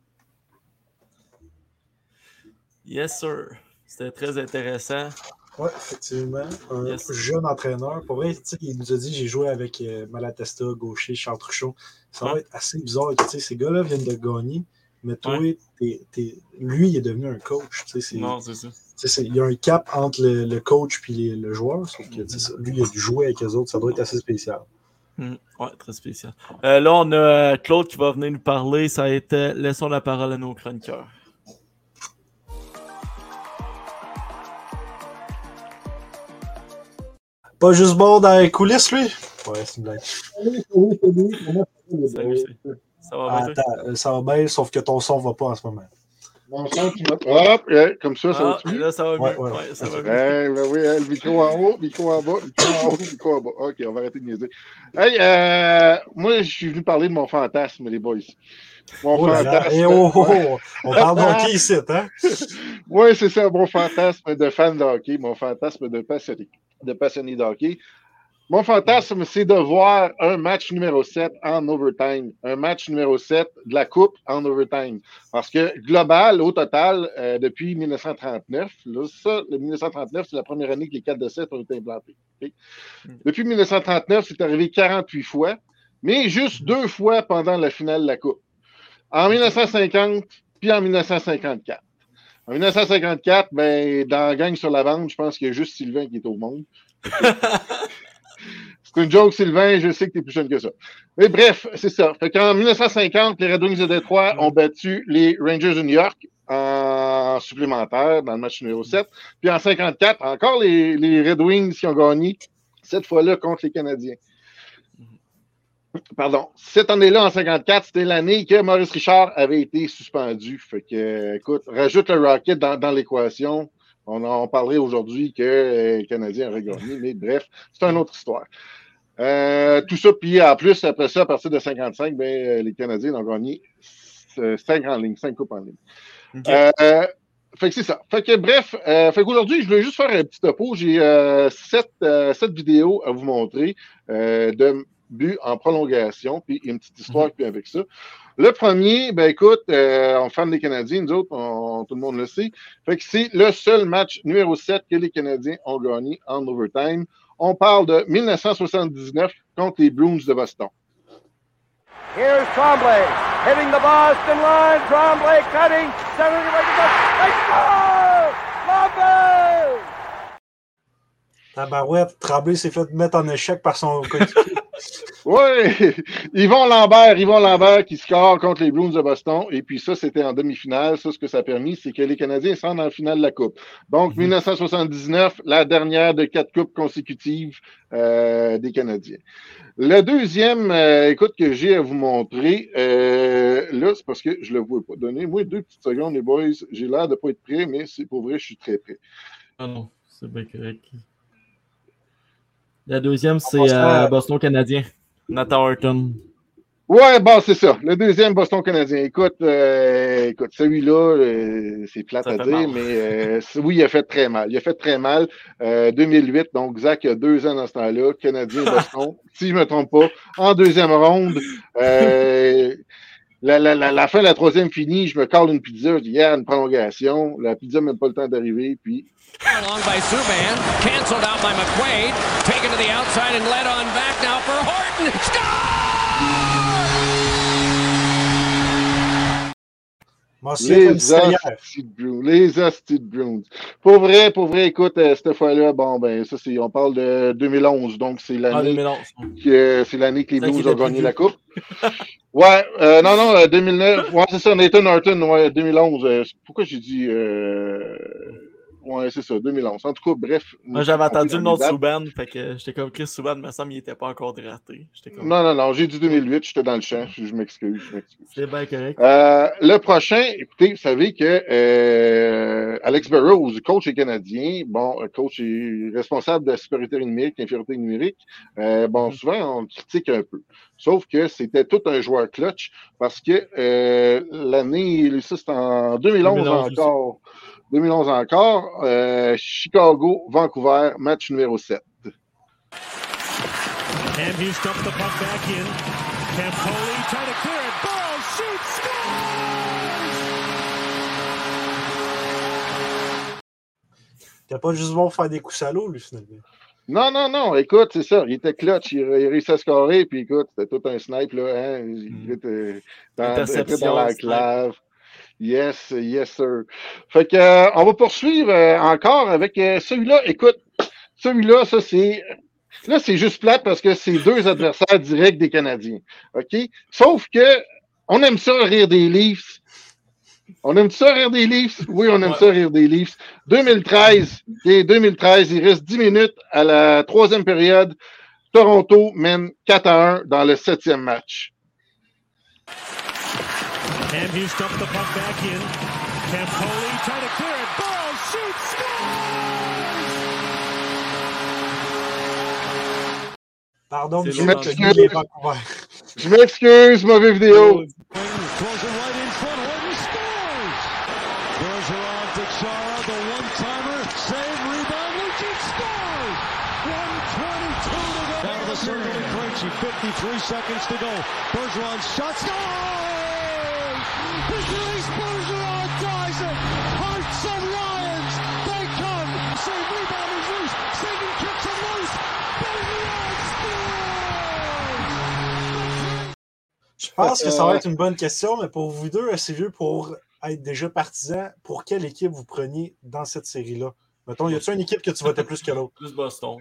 Yes, sir. C'était très intéressant. Oui, effectivement. Un Yes. jeune entraîneur. Pour vrai, tu sais, il nous a dit j'ai joué avec euh, Malatesta, Gaucher, Charles Truchon. Ça va Ouais. être assez bizarre. Ces gars-là viennent de gagner, mais toi, Ouais. t'es- t'es- lui, il est devenu un coach. c'est- Non, c'est ça. c'est- Il y a un cap entre le, le coach et le joueur. Sauf que, ça, lui, il a dû jouer avec les autres. Ça doit être assez spécial. Hmm, Ouais, très spécial. Euh, là, on a euh, Claude qui va venir nous parler. Ça a été Laissons la parole à nos chroniqueurs. Pas juste bon dans les coulisses, lui? Ouais, c'est une blague. Salut, ça va Ah, bien? attends, ça va bien, sauf que ton son va pas en ce moment. Mon son, tu m'as- Hop, comme ça, ça Ah, va là, ça va Ouais, mieux. ouais. Ouais, ça va mieux. Eh, ben oui, hein, le micro en haut, micro en bas, micro en haut, micro en bas. OK, on va arrêter de niaiser. Hey, euh, moi, je suis venu parler de mon fantasme, les boys. Mon Oh là là, fantasme. eh, oh, oh, oh, On parle d'hockey ici, hein? Oui, c'est ça, mon fantasme de fan de hockey, mon fantasme de passionné de, passionné de hockey. Mon fantasme, c'est de voir un match numéro 7 en overtime. Un match numéro 7 de la Coupe en overtime. Parce que global, au total, euh, depuis 1939, là, ça, le 1939, c'est la première année que les 4 de 7 ont été implantés. ok? Depuis 1939, c'est arrivé 48 fois, mais juste deux fois pendant la finale de la Coupe. En 1950, puis en 1954. En 1954, ben, dans la gang sur la bande, je pense qu'il y a juste Sylvain qui est au monde. C'est une joke, Sylvain, je sais que tu es plus jeune que ça. Mais bref, c'est ça. Fait qu'en 1950, les Red Wings de Détroit ont battu les Rangers de New York en supplémentaire dans le match numéro 7. Puis en 54, encore les, les Red Wings qui ont gagné, cette fois-là contre les Canadiens. Pardon. Cette année-là, en 54, c'était l'année que Maurice Richard avait été suspendu. Fait que, écoute, rajoute le Rocket dans, dans l'équation. On en parlerait aujourd'hui que euh, les Canadiens auraient gagné, mais bref, c'est une autre histoire. Euh, tout ça, puis en plus, après ça, à partir de 55, ben, euh, les Canadiens ont gagné 5 en ligne, 5 coupes en ligne. Euh, fait que c'est ça. Fait que bref, euh, fait qu'aujourd'hui, je voulais juste faire un petit topo. J'ai sept, sept vidéos à vous montrer de buts en prolongation, puis une petite histoire puis avec ça. Le premier, ben écoute, euh, on fan des Canadiens, nous autres, on- tout le monde le sait. Fait que c'est le seul match numéro 7 que les Canadiens ont gagné en overtime. On parle de 1979 contre les Bruins de Boston. Here's Tremblay hitting the Boston line. Tremblay cutting. Center to go. They score! Lambert! Tabarouette, Tremblay s'est fait mettre en échec par son coéquipier. Oui, Yvon Lambert, Yvon Lambert qui score contre les Bruins de Boston. Et puis ça, c'était en demi-finale. Ça, ce que ça a permis, c'est que les Canadiens sont en finale de la Coupe. Donc, 1979, la dernière de quatre coupes consécutives euh, des Canadiens. Le deuxième, euh, écoute, que j'ai à vous montrer, euh, là, c'est parce que je le vois pas. Donnez-moi deux petites secondes, les boys. J'ai l'air de pas être prêt, mais c'est pour vrai, je suis très prêt. Ah non, c'est bien correct. La deuxième, c'est à- euh, Boston Canadien. Nathan Horton. Ouais, bon, c'est ça. Le deuxième Boston canadien. Écoute, euh, écoute, celui-là, euh, c'est plate Ça à dire, mal. mais euh, oui, il a fait très mal. Il a fait très mal. Euh, 2008, donc Zach a deux ans dans ce temps-là, Canadien Boston, si je me trompe pas, en deuxième ronde. La, la, la, la fin de la troisième finie, je me colle une pizza, je dis, yeah, une prolongation. La pizza n'a même pas le temps d'arriver, puis Along by Subban, canceled out by McQuaid, taken to the outside and led on back now for Horton. Mention Les de Bruins. Les Bruins. Pour vrai, pour vrai, écoute, euh, cette fois-là, bon, ben, ça, c'est, on parle de 2011, donc c'est Ah, l'année 2011. que, c'est l'année que les Blues ont gagné la. Coupe. ouais, euh, non, non, euh, 2009. Ouais, c'est ça, Nathan Horton, ouais, 2011. euh, pourquoi j'ai dit, euh, Ouais, c'est ça, 2011. En tout cas, bref. Moi, j'avais entendu le nom de. Souban, fait que j'étais comme Chris Souban, me semble qu'il était pas encore comme, Non, non, non, j'ai dit 2008, j'étais dans le champ. Je m'excuse, je m'excuse. c'est bien correct. Euh, le prochain, écoutez, vous savez que euh, Alex Burrows, coach est canadien, bon, euh, coach est responsable de la supériorité numérique, infériorité numérique. Euh, bon, Mhm. souvent, on le critique un peu. Sauf que c'était tout un joueur clutch parce que l'année, ça c'est en 2011, 2011 aussi. Encore. 2011 encore, euh, Chicago, Vancouver, match numéro 7. And he's dumped the puck back in. Campoli trying to clear it. Burrow shoots, T'as pas juste bon faire des coups salauds, lui, finalement. Non, non, non, écoute, c'est ça. Il était clutch, il, il réussit à scorer, puis écoute, c'était tout un snipe, là. Hein? Il était dans, Interception, était dans la snipe. clave. Yes, yes, sir. Fait que, euh, on va poursuivre euh, encore avec euh, celui-là. Écoute, celui-là, ça, c'est. Là, c'est juste plate parce que c'est deux adversaires directs des Canadiens. OK? Sauf que, on aime ça rire des Leafs. On aime ça rire des Leafs? Oui, on aime ça rire des Leafs. 2013, OK, 2013, il reste 10 minutes à la troisième période. Toronto mène 4 à 1 dans le septième match. And he's dumped the puck back in. Campoli trying to clear it. Burrow shoots, scores! Pardon, C'est Michel, l'autre tu as match. dit les Vancouver. Je m'excuse, mauvais vidéo. Throws it right in front. Horton scores! Bergeron to Chara, the one-timer. Save, rebound. Lucic scores! 122 to go. Down to the circle and Krejci. 53 seconds to go. Bergeron shot. Scores! Je pense que ça va Euh, être une bonne question, mais pour vous deux, assez vieux pour être déjà partisans, pour quelle équipe vous preniez dans cette série-là? Mettons, y a-t-il une équipe que tu votais plus que l'autre? Plus Boston.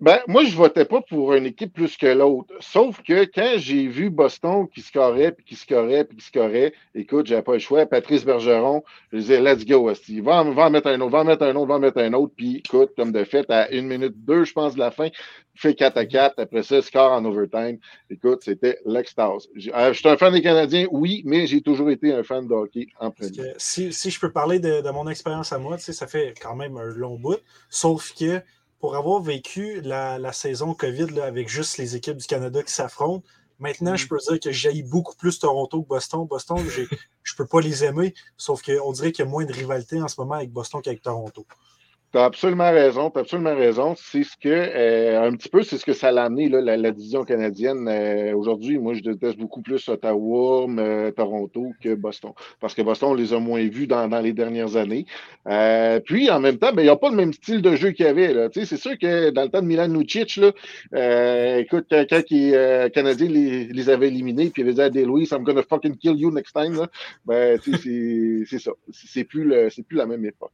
Ben, moi, je votais pas pour une équipe plus que l'autre. Sauf que quand j'ai vu Boston qui scorait, puis qui scorait, puis qui scorait, écoute, j'avais pas le choix. Patrice Bergeron, je disais, let's go, Asti. Va, en- va en mettre un autre, va en mettre un autre, va en mettre un autre. Puis, écoute, comme de fait, à une minute deux, je pense, de la fin, il fait 4 à 4. Après ça, score en overtime. Écoute, c'était l'extase. Euh, Je suis un fan des Canadiens, oui, mais j'ai toujours été un fan de hockey en premier. si, si je peux parler de, de mon expérience à moi, tu sais, ça fait quand même un long bout. Sauf que pour avoir vécu la, la saison COVID là, avec juste les équipes du Canada qui s'affrontent, maintenant, je peux dire que j'aille beaucoup plus Toronto que Boston. Boston, je peux pas les aimer, sauf qu'on dirait qu'il y a moins de rivalité en ce moment avec Boston qu'avec Toronto. Tu as absolument raison, tu absolument raison. C'est ce que, euh, un petit peu, c'est ce que ça l'a amené, là, la, la division canadienne. Euh, Aujourd'hui, moi, je déteste beaucoup plus Ottawa, mais, Toronto que Boston. Parce que Boston, on les a moins vus dans, dans les dernières années. Euh, puis, en même temps, ben, il n'y a pas le même style de jeu qu'il y avait. là. C'est sûr que dans le temps de Milan Lucic, là, euh, écoute, quand, quand les euh, Canadiens les, les avaient éliminés, puis ils avaient dit à Des Louis, I'm gonna fucking kill you next time, là, ben, c'est c'est ça. C'est plus, le- c'est plus la même époque.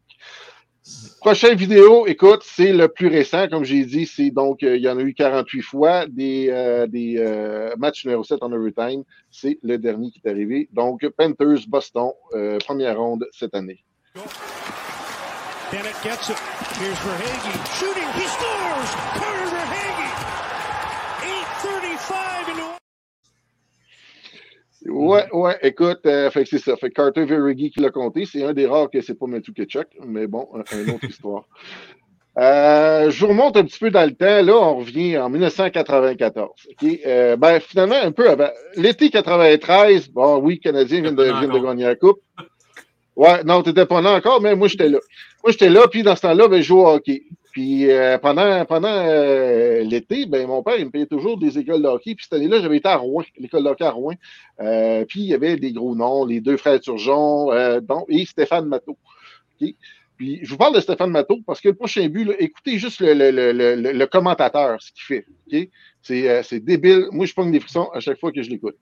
Prochaine vidéo, écoute, c'est le plus récent, comme j'ai dit, c'est donc, euh, il y en a eu 48 fois, des, euh, des euh, matchs numéro 7 en overtime. C'est le dernier qui est arrivé. Donc, Panthers, Boston, première ronde cette année. Here's Verhage shooting. He scores. Ouais, ouais, écoute, euh, fait que c'est ça. Fait que Carter Verhage qui l'a compté. C'est un des rares que c'est pas Matthew Ketchuk, mais bon, un- une autre histoire. Euh, je vous remonte un petit peu dans le temps. Là, on revient en 1994. ok? Euh, ben, finalement, un peu avant. L'été 93, bon, oui, les Canadiens viennent de, viennent gagner la Coupe. Ouais, non, t'étais pas là encore, mais moi, j'étais là. Moi, j'étais là, puis dans ce temps-là, ben, je jouais au hockey. Puis euh, pendant, pendant euh, l'été, ben, mon père, il me payait toujours des écoles de hockey. Puis cette année-là, j'avais été à Rouen, l'école de hockey à Rouen. Euh, puis il y avait des gros noms, les deux frères Turgeon, et Stéphane Matteau. Puis je vous parle de Stéphane Matteau parce que le prochain but, écoutez juste le, le, le, le, commentateur, ce qu'il fait. C'est débile. Moi, je pogne des frissons à chaque fois que je l'écoute.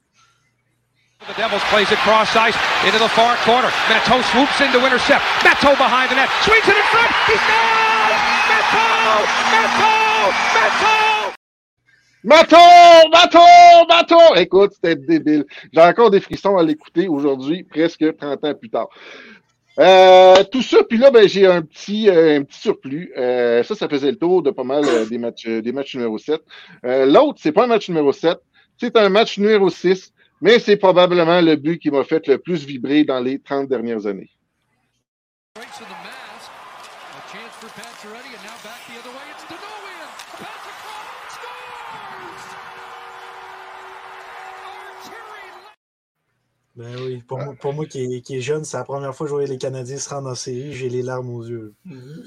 The Devils plays it cross ice into the far corner. Matteau swoops in to intercept. Matteau behind the net. Swings it in front. Bateau! Bateau! Bateau! Écoute, c'était débile. J'ai encore des frissons à l'écouter aujourd'hui, presque 30 ans plus tard. Euh, tout ça, puis là, ben, j'ai un petit, euh, un petit surplus. Euh, ça, ça faisait le tour de pas mal euh, des, matchs, euh, des matchs numéro 7. Euh, L'autre, c'est pas un match numéro 7, c'est un match numéro 6, mais c'est probablement le but qui m'a fait le plus vibrer dans les 30 dernières années. Ben oui, pour, moi, pour moi qui est, qui est jeune, c'est la première fois que je voyais les Canadiens se rendre en série. J'ai les larmes aux yeux.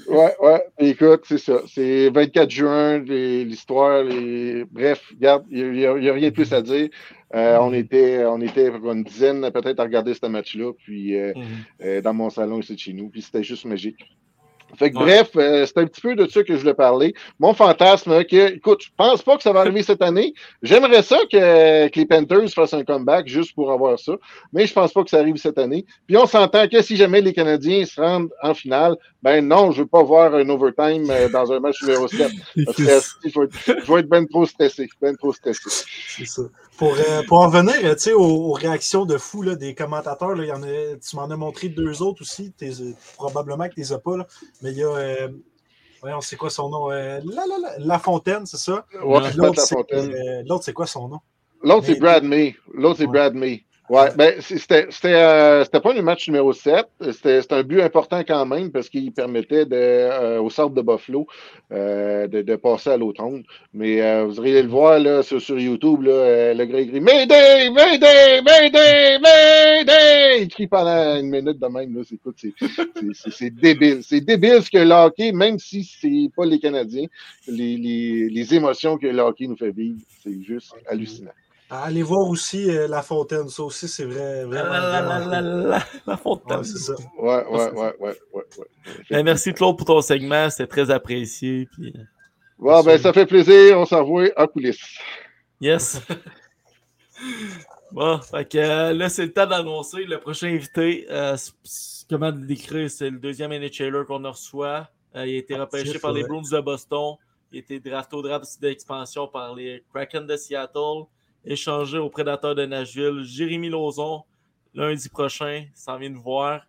Ouais, ouais. Écoute, c'est ça. C'est 24 juin, l'histoire, les... bref, regarde, il n'y a, rien de plus à dire. Euh, on était, on était une dizaine peut-être à regarder ce match-là, puis euh, Mhm. euh, dans mon salon ici de chez nous, puis c'était juste magique. Fait que Ouais. bref, euh, c'est un petit peu de ça que je voulais parler. Mon fantasme, hein, que, écoute, je pense pas que ça va arriver cette année. J'aimerais ça que, que les Panthers fassent un comeback juste pour avoir ça, mais je pense pas que ça arrive cette année. Puis on s'entend que si jamais les Canadiens se rendent en finale, ben non, je veux pas voir un overtime euh, dans un match numéro 7. Parce que il faut être- je vais être ben trop stressé, ben trop stressé. C'est ça. Pour, euh, pour en venir euh, aux, aux réactions de fou là, des commentateurs, là, y en a, tu m'en as montré deux autres aussi. t'es- probablement que tu les as pas. Là, mais il y a. Euh, voyons, c'est quoi son nom? Euh, la, la, la, La Fontaine, c'est ça? Ouais, L'autre, c'est euh, l'autre, c'est quoi son nom? L'autre, c'est Brad May. L'autre, c'est Ouais. Brad May. Ouais, ben, c'était, euh, pas le match numéro 7. C'était, un but important quand même parce qu'il permettait de, euh, au centre de Buffalo euh, de, de passer à l'autre ronde. Mais euh, vous auriez le voir là, sur, sur YouTube, là, euh, le gars il crie Mayday, Mayday, Mayday, Mayday! Il crie pendant une minute de même. C'est débile. C'est débile ce que le hockey, même si c'est pas les Canadiens, les, les, les émotions que le hockey nous fait vivre, c'est juste hallucinant. Allez voir aussi euh, La Fontaine. Ça aussi, c'est vrai, vraiment. La, la, vraiment la, cool. la, la, la fontaine. Ouais, c'est ça. Ouais, ouais, ouais, ouais, ouais. ouais. Ben, merci Claude pour ton segment, c'était très apprécié. Puis... euh, Bon, ben, ça fait plaisir. On s'en voit en coulisses. Yes. bon, fait que euh, là, c'est le temps d'annoncer le prochain invité. Euh, comment le décrire? C'est le deuxième NHLer qu'on reçoit. Euh, il a été repêché par les. Bruins de Boston. Il a été drafté au draft d'expansion par les Kraken de Seattle. Échangé au Prédateur de Nashville. Jérémy Lauzon, lundi prochain, s'en vient nous voir.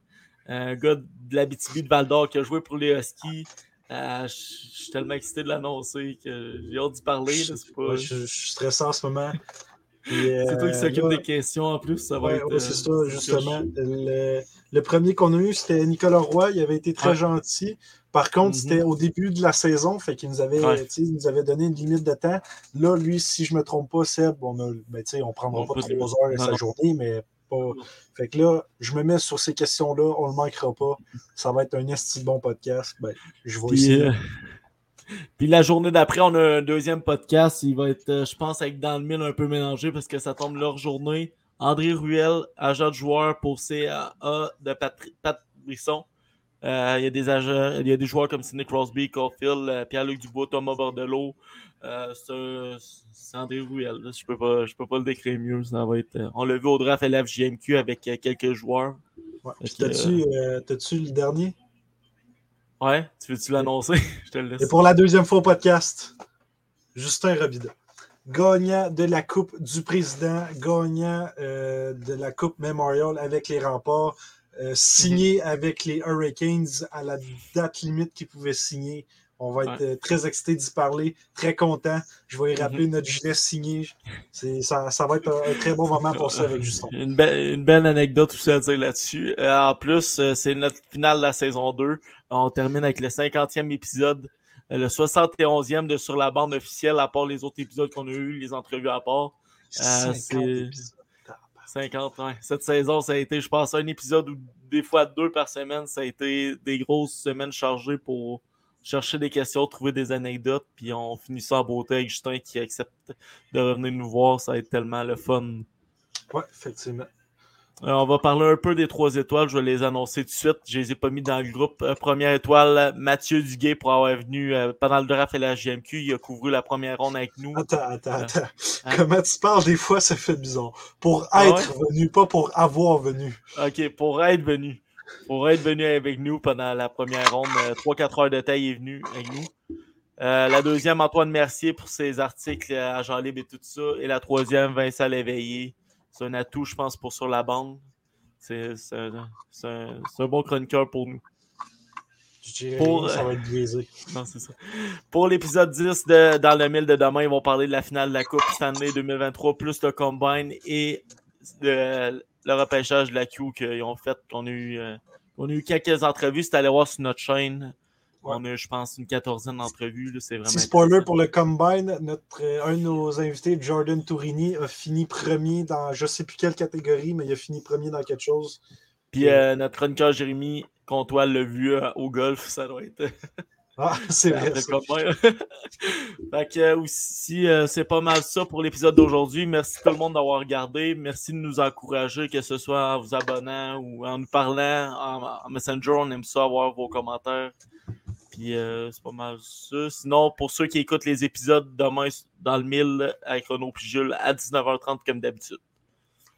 Un gars de l'Abitibi de Val d'Or qui a joué pour les Huskies. Euh, je suis tellement excité de l'annoncer que j'ai hâte d'y parler. c'est pas- Ouais, je, je suis stressé en ce moment. C'est toi qui euh, s'occupe des questions en plus, ça va Ouais, être. ouais, euh, c'est ça, justement. Le, le premier qu'on a eu, c'était Nicolas Roy. Il avait été très gentil. Par contre, Mhm. c'était au début de la saison, fait qu'il nous avait, Ouais. il nous avait donné une limite de temps. Là, lui, si je ne me trompe pas, Seb, on a, ben, on prendra On pas trois heures de sa journée, mais pas. Fait que là, je me mets sur ces questions-là, on ne le manquera pas. Ça va être un esti bon podcast. Ben, je vais Puis, essayer. euh, puis la journée d'après, on a un deuxième podcast. Il va être, euh, je pense, avec dans le mille un peu mélangé parce que ça tombe leur journée. André Ruel, agent de joueur pour CAA de Pat Brisson. Euh, il, y a des agents, il y a des joueurs comme Sidney Crosby, Caulfield, euh, Pierre-Luc Dubois, Thomas Bordelot. Euh, c'est André Ruel. là. Je peux pas, je peux pas le décrire mieux. Ça va être, on l'a vu au draft LFJMQ avec quelques joueurs. Ouais. T'as-tu, le dernier? Ouais, tu veux-tu l'annoncer? Je te le laisse. Et pour la deuxième fois au podcast, Justin Robida. Gagnant de la Coupe du Président, gagnant euh, de la Coupe Memorial avec les remparts, euh, signé avec les Hurricanes à la date limite qu'ils pouvaient signer. On va être Ouais. euh, très excités d'y parler, très content. Je vais y rappeler notre gilet signé. Ça, ça va être un, un très bon moment pour ça avec Justin. Une, belle- une belle anecdote aussi à dire là-dessus. Euh, en plus, euh, c'est notre finale de la saison 2. On termine avec le 50e épisode, euh, le 71e de Sur la bande officielle, à part les autres épisodes qu'on a eu, les entrevues à part. 50 c'est- épisodes. 50, ouais. Cette saison, ça a été, je pense, un épisode ou des fois deux par semaine. Ça a été des grosses semaines chargées pour chercher des questions, trouver des anecdotes. Puis on finit ça en beauté avec Justin qui accepte de revenir nous voir. Ça va être tellement le fun. Ouais, effectivement. Euh, on va parler un peu des trois étoiles. Je vais les annoncer tout de suite. Je les ai pas mis dans le groupe. Euh, première étoile, Mathieu Duguay pour avoir venu euh, pendant le draft et la GMQ. Il a couvert la première ronde avec nous. Attends, attends, attends. Hein? Comment tu parles? Des fois, ça fait bizarre. Pour Ah être venu, pas pour avoir venu. OK, pour être venu. Pour être venu avec nous pendant la première ronde. 3-4 heures de taille est venu avec nous. Euh, la deuxième, Antoine Mercier pour ses articles à Jean Libre et tout ça. Et la troisième, Vincent Léveillé. C'est un atout, je pense, pour sur la bande. C'est un, bon chroniqueur pour nous. Pour- ça va être biaisé. Non, c'est ça. Pour l'épisode 10 de Dans le mille de demain, ils vont parler de la finale de la Coupe Stanley 2023, plus le combine et de- le repêchage de la Q qu'ils ont fait. On a eu, euh, on a eu quelques entrevues. C'est allé voir sur notre chaîne. On a, je pense, une quatorzaine d'entrevues. C'est vraiment. Spoiler pour le Combine, notre, euh, un de nos invités, Jordan Tourini, a fini premier dans je sais plus quelle catégorie, mais il a fini premier dans quelque chose. Puis euh, notre chroniqueur Jérémy Comtois l'a vu euh, au golf. Ça doit être. Ah, c'est vrai. Fait que aussi, c'est pas mal ça pour l'épisode d'aujourd'hui. Merci tout le monde d'avoir regardé. Merci de nous encourager, que ce soit en vous abonnant ou en nous parlant en, en Messenger. On aime ça avoir vos commentaires. Puis euh, c'est pas mal ça. Sinon, pour ceux qui écoutent les épisodes demain dans le 1000 avec Renaud puis Jules à 19h30 comme d'habitude.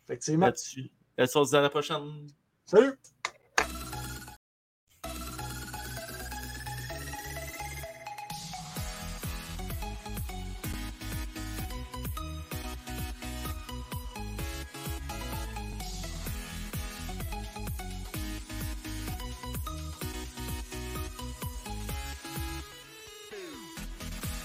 Effectivement. Là-dessus. Là-dessus, on se dit à la prochaine. Salut!